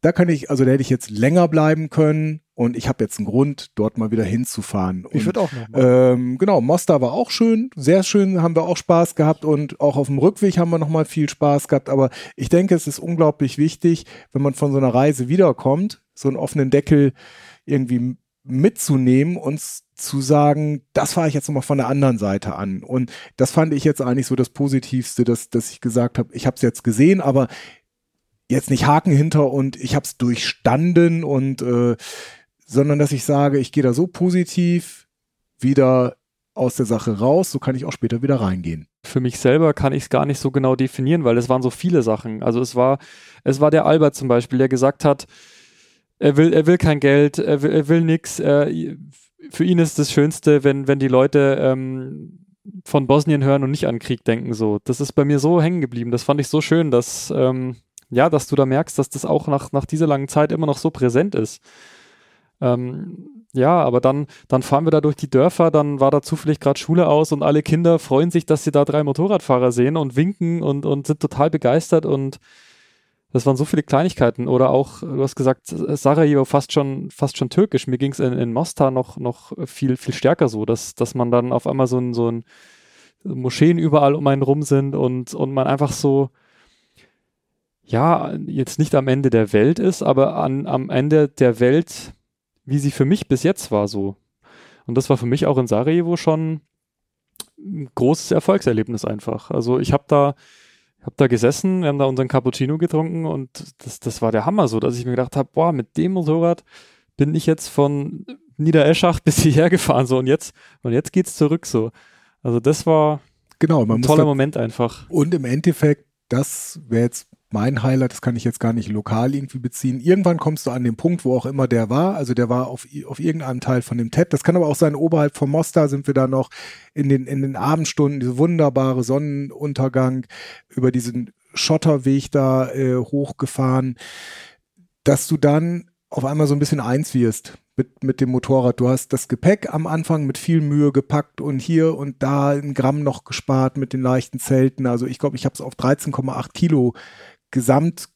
Da kann ich, also da hätte ich jetzt länger bleiben können und ich habe jetzt einen Grund, dort mal wieder hinzufahren.
Ich würde auch noch mal.
ähm, genau, Mostar war auch schön, sehr schön, haben wir auch Spaß gehabt und auch auf dem Rückweg haben wir nochmal viel Spaß gehabt. Aber ich denke, es ist unglaublich wichtig, wenn man von so einer Reise wiederkommt, so einen offenen Deckel irgendwie mitzunehmen und zu sagen, das fahre ich jetzt nochmal von der anderen Seite an. Und das fand ich jetzt eigentlich so das Positivste, dass, dass ich gesagt habe, ich habe es jetzt gesehen, aber jetzt nicht Haken hinter und ich habe es durchstanden und äh, sondern dass ich sage, ich gehe da so positiv wieder aus der Sache raus, so kann ich auch später wieder reingehen.
für mich selber kann ich es gar nicht so genau definieren, weil es waren so viele Sachen. Also es war, es war der Albert zum Beispiel, der gesagt hat, er will, er will kein Geld, er will, er will nix. Er, für ihn ist das Schönste, wenn, wenn die Leute ähm, von Bosnien hören und nicht an Krieg denken. So, das ist bei mir so hängen geblieben. Das fand ich so schön, dass ähm, ja, dass du da merkst, dass das auch nach, nach dieser langen Zeit immer noch so präsent ist. Ähm, ja, aber dann, dann fahren wir da durch die Dörfer, dann war da zufällig gerade Schule aus und alle Kinder freuen sich, dass sie da drei Motorradfahrer sehen und winken und, und sind total begeistert und das waren so viele Kleinigkeiten. Oder auch, du hast gesagt, Sarajevo fast schon, fast schon türkisch. Mir ging es in, in Mostar noch, noch viel, viel stärker so, dass, dass man dann auf einmal so ein, so ein Moscheen überall um einen rum sind und, und man einfach so, ja, jetzt nicht am Ende der Welt ist, aber an, am Ende der Welt, wie sie für mich bis jetzt war, so. Und das war für mich auch in Sarajevo schon ein großes Erfolgserlebnis einfach. Also ich habe da, hab da gesessen, wir haben da unseren Cappuccino getrunken und das, das war der Hammer so, dass ich mir gedacht habe, boah, mit dem Motorrad bin ich jetzt von Niedereschach bis hierher gefahren so und jetzt und jetzt geht's zurück so. Also das war
Genau,
ein toller
da,
Moment einfach.
und im Endeffekt, das wäre jetzt mein Highlight, das kann ich jetzt gar nicht lokal irgendwie beziehen. Irgendwann kommst du an den Punkt, wo auch immer der war. Also der war auf, auf irgendeinem Teil von dem TED. Das kann aber auch sein, oberhalb vom Mostar sind wir da noch in den, in den Abendstunden, diese wunderbare Sonnenuntergang über diesen Schotterweg da äh, hochgefahren, dass du dann auf einmal so ein bisschen eins wirst mit, mit dem Motorrad. Du hast das Gepäck am Anfang mit viel Mühe gepackt und hier und da ein Gramm noch gespart mit den leichten Zelten. Also ich glaube, ich habe es auf 13,8 Kilo gesamt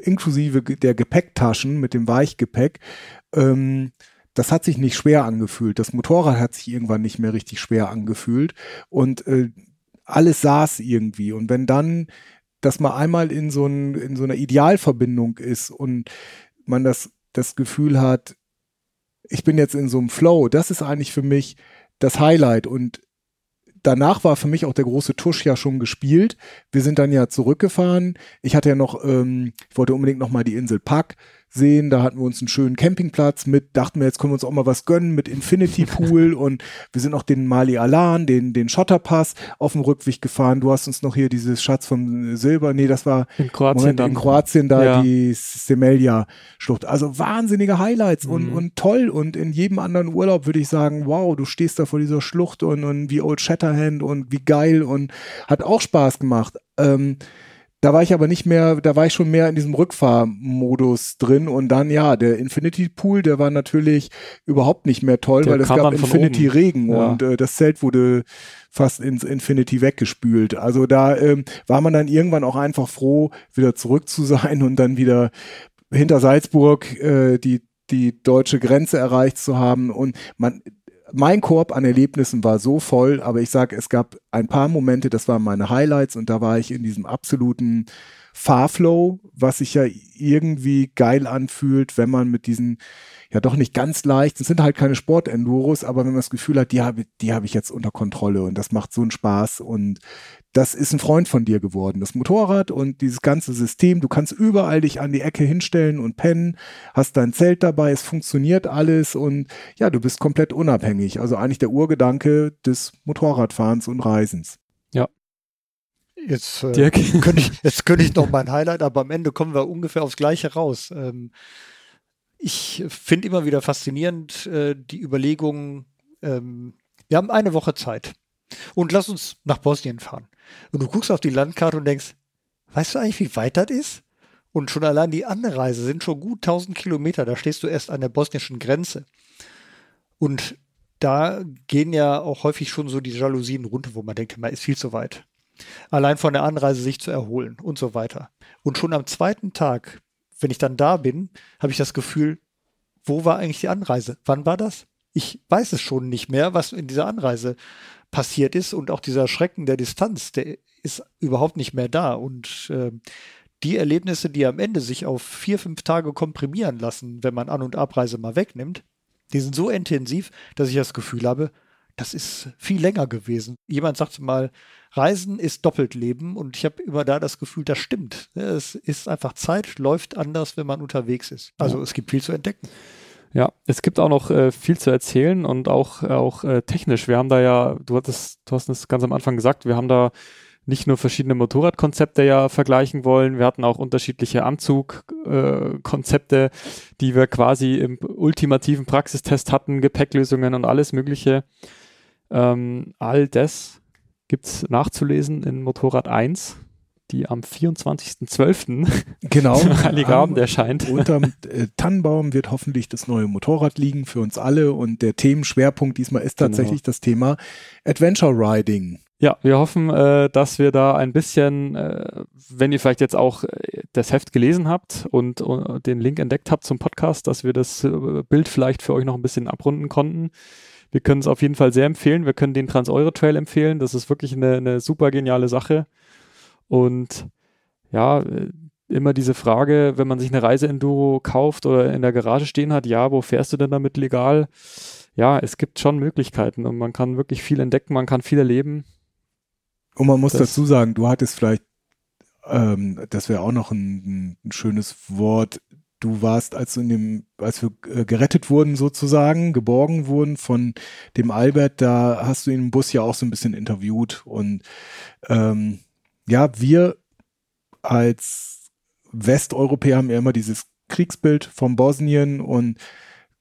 inklusive der Gepäcktaschen mit dem Weichgepäck. Ähm, das hat sich nicht schwer angefühlt. Das Motorrad hat sich irgendwann nicht mehr richtig schwer angefühlt und äh, alles saß irgendwie. Und wenn dann das mal einmal in so, ein, in so einer Idealverbindung ist und man das, das Gefühl hat, ich bin jetzt in so einem Flow, das ist eigentlich für mich das Highlight. Und danach war für mich auch der große Tusch ja schon gespielt. Wir sind dann ja zurückgefahren. Ich hatte ja noch, ähm, ich wollte unbedingt noch mal die Insel Pack sehen. Da hatten wir uns einen schönen Campingplatz mit, dachten wir, jetzt können wir uns auch mal was gönnen mit Infinity Pool und wir sind auch den Mali Alan, den, den Schotterpass auf dem Rückweg gefahren. Du hast uns noch hier dieses Schatz vom Silber, nee, das war
in Kroatien, Moment,
in Kroatien da ja. die Semelia Schlucht. Also wahnsinnige Highlights mhm. und, und toll und in jedem anderen Urlaub würde ich sagen, wow, du stehst da vor dieser Schlucht und, und wie Old Shatterhand und wie geil und hat auch Spaß gemacht. Ähm, da war ich aber nicht mehr, da war ich schon mehr in diesem Rückfahrmodus drin und dann ja, der Infinity Pool, der war natürlich überhaupt nicht mehr toll, der weil es gab Infinity Regen ja. und äh, das Zelt wurde fast ins Infinity weggespült. Also da ähm, war man dann irgendwann auch einfach froh, wieder zurück zu sein und dann wieder hinter Salzburg äh, die die deutsche Grenze erreicht zu haben und man mein Korb an Erlebnissen war so voll, aber ich sage, es gab ein paar Momente, das waren meine Highlights und da war ich in diesem absoluten Fahrflow, was sich ja irgendwie geil anfühlt, wenn man mit diesen ja doch nicht ganz leicht, es sind halt keine Sportenduros, aber wenn man das Gefühl hat, die habe die hab ich jetzt unter Kontrolle und das macht so einen Spaß und das ist ein Freund von dir geworden. Das Motorrad und dieses ganze System, du kannst überall dich an die Ecke hinstellen und pennen, hast dein Zelt dabei, es funktioniert alles und ja, du bist komplett unabhängig. Also eigentlich der Urgedanke des Motorradfahrens und Reisens.
Jetzt, äh, könnte ich, jetzt könnte ich noch mein Highlight, aber am Ende kommen wir ungefähr aufs Gleiche raus. Ähm, ich finde immer wieder faszinierend äh, die Überlegung, ähm, wir haben eine Woche Zeit und lass uns nach Bosnien fahren. Und du guckst auf die Landkarte und denkst, weißt du eigentlich, wie weit das ist? Und schon allein die Anreise sind schon gut 1000 Kilometer. Da stehst du erst an der bosnischen Grenze. Und da gehen ja auch häufig schon so die Jalousien runter, wo man denkt, man ist viel zu weit. Allein von der Anreise sich zu erholen und so weiter. Und schon am zweiten Tag, wenn ich dann da bin, habe ich das Gefühl, wo war eigentlich die Anreise? Wann war das? Ich weiß es schon nicht mehr, was in dieser Anreise passiert ist und auch dieser Schrecken der Distanz, der ist überhaupt nicht mehr da und äh, die Erlebnisse, die am Ende sich auf vier, fünf Tage komprimieren lassen, wenn man An- und Abreise mal wegnimmt, die sind so intensiv, dass ich das Gefühl habe, das ist viel länger gewesen. Jemand sagte mal, Reisen ist doppelt Leben und ich habe immer da das Gefühl, das stimmt. Es ist einfach Zeit, läuft anders, wenn man unterwegs ist. Also es gibt viel zu entdecken.
Ja, es gibt auch noch äh, viel zu erzählen und auch, auch äh, technisch. Wir haben da ja, du hattest, du hast es ganz am Anfang gesagt, wir haben da nicht nur verschiedene Motorradkonzepte ja vergleichen wollen, wir hatten auch unterschiedliche Anzugkonzepte, äh, die wir quasi im ultimativen Praxistest hatten, Gepäcklösungen und alles Mögliche. Ähm, all das gibt's nachzulesen in Motorrad 1 die am 24.12.
Genau.
Heiligabend erscheint.
Unterm äh, Tannenbaum wird hoffentlich das neue Motorrad liegen für uns alle und der Themenschwerpunkt diesmal ist genau. tatsächlich genau. das Thema Adventure Riding.
Ja, wir hoffen, äh, dass wir da ein bisschen, äh, wenn ihr vielleicht jetzt auch äh, das Heft gelesen habt und, und, den Link entdeckt habt zum Podcast, dass wir das äh, Bild vielleicht für euch noch ein bisschen abrunden konnten. Wir können es auf jeden Fall sehr empfehlen. Wir können den Trans-Euro Trail empfehlen. Das ist wirklich eine, eine super geniale Sache. Und ja, äh, immer diese Frage, wenn man sich eine Reise-Enduro kauft oder in der Garage stehen hat, ja, wo fährst du denn damit legal? Ja, es gibt schon Möglichkeiten und man kann wirklich viel entdecken, man kann viel erleben.
Und man muss das, dazu sagen, du hattest vielleicht, ähm, das wäre auch noch ein, ein, schönes Wort, du warst, als du in dem, als wir äh, gerettet wurden sozusagen, geborgen wurden von dem Albert, da hast du ihn im Bus ja auch so ein bisschen interviewt und ähm, ja, wir als Westeuropäer haben ja immer dieses Kriegsbild vom Bosnien und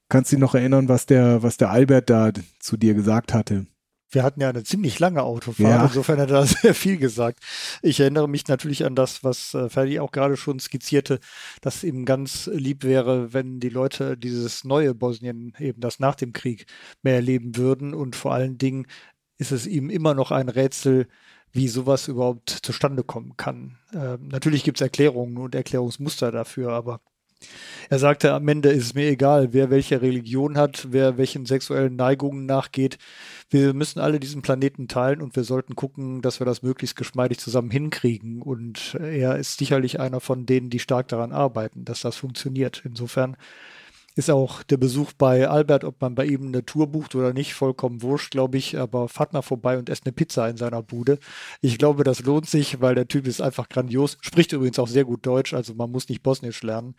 kannst du dich noch erinnern, was der, was der Albert da zu dir gesagt hatte?
Wir hatten ja eine ziemlich lange Autofahrt,
Ja.
insofern hat er sehr viel gesagt. Ich erinnere mich natürlich an das, was äh, Ferdi auch gerade schon skizzierte, dass ihm ganz lieb wäre, wenn die Leute dieses neue Bosnien, eben das nach dem Krieg, mehr erleben würden. Und vor allen Dingen ist es ihm immer noch ein Rätsel, wie sowas überhaupt zustande kommen kann. Ähm, natürlich gibt es Erklärungen und Erklärungsmuster dafür, aber er sagte, am Ende ist es mir egal, wer welche Religion hat, wer welchen sexuellen Neigungen nachgeht. Wir müssen alle diesen Planeten teilen und wir sollten gucken, dass wir das möglichst geschmeidig zusammen hinkriegen. Und er ist sicherlich einer von denen, die stark daran arbeiten, dass das funktioniert. Insofern ist auch der Besuch bei Albert, ob man bei ihm eine Tour bucht oder nicht, vollkommen wurscht, glaube ich. Aber fahrt mal vorbei und esst eine Pizza in seiner Bude. Ich glaube, das lohnt sich, weil der Typ ist einfach grandios. Spricht übrigens auch sehr gut Deutsch, also man muss nicht Bosnisch lernen,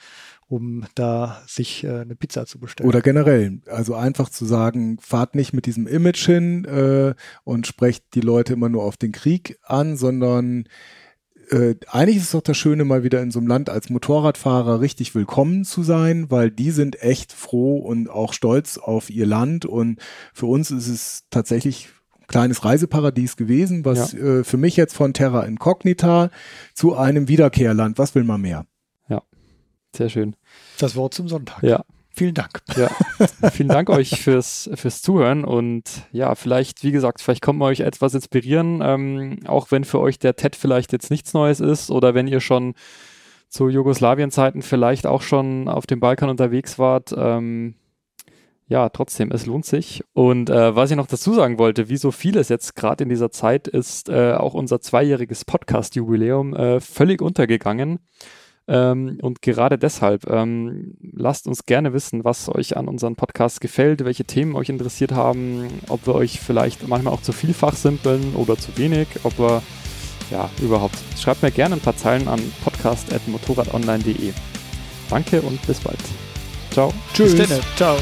um da sich äh, eine Pizza zu bestellen.
Oder generell, also einfach zu sagen, fahrt nicht mit diesem Image hin äh, und sprecht die Leute immer nur auf den Krieg an, sondern äh, eigentlich ist es doch das Schöne, mal wieder in so einem Land als Motorradfahrer richtig willkommen zu sein, weil die sind echt froh und auch stolz auf ihr Land. Und für uns ist es tatsächlich ein kleines Reiseparadies gewesen, was äh, für mich jetzt von Terra Incognita zu einem Wiederkehrland, was will man mehr?
Sehr schön.
Das Wort zum Sonntag.
Ja,
Vielen Dank.
Ja, vielen Dank euch fürs, fürs Zuhören und ja, vielleicht, wie gesagt, vielleicht kommt man euch etwas inspirieren, ähm, auch wenn für euch der TED vielleicht jetzt nichts Neues ist oder wenn ihr schon zu Jugoslawien-Zeiten vielleicht auch schon auf dem Balkan unterwegs wart. Ähm, ja, trotzdem, es lohnt sich. Und äh, was ich noch dazu sagen wollte, wie so vieles jetzt gerade in dieser Zeit ist äh, auch unser zweijähriges Podcast-Jubiläum äh, völlig untergegangen. Ähm, und gerade deshalb ähm, lasst uns gerne wissen, was euch an unseren Podcasts gefällt, welche Themen euch interessiert haben, ob wir euch vielleicht manchmal auch zu vielfach simpeln oder zu wenig, ob wir ja überhaupt. Schreibt mir gerne ein paar Zeilen an podcast.motorradonline.de. Danke und bis bald. Ciao.
Tschüss. Ciao.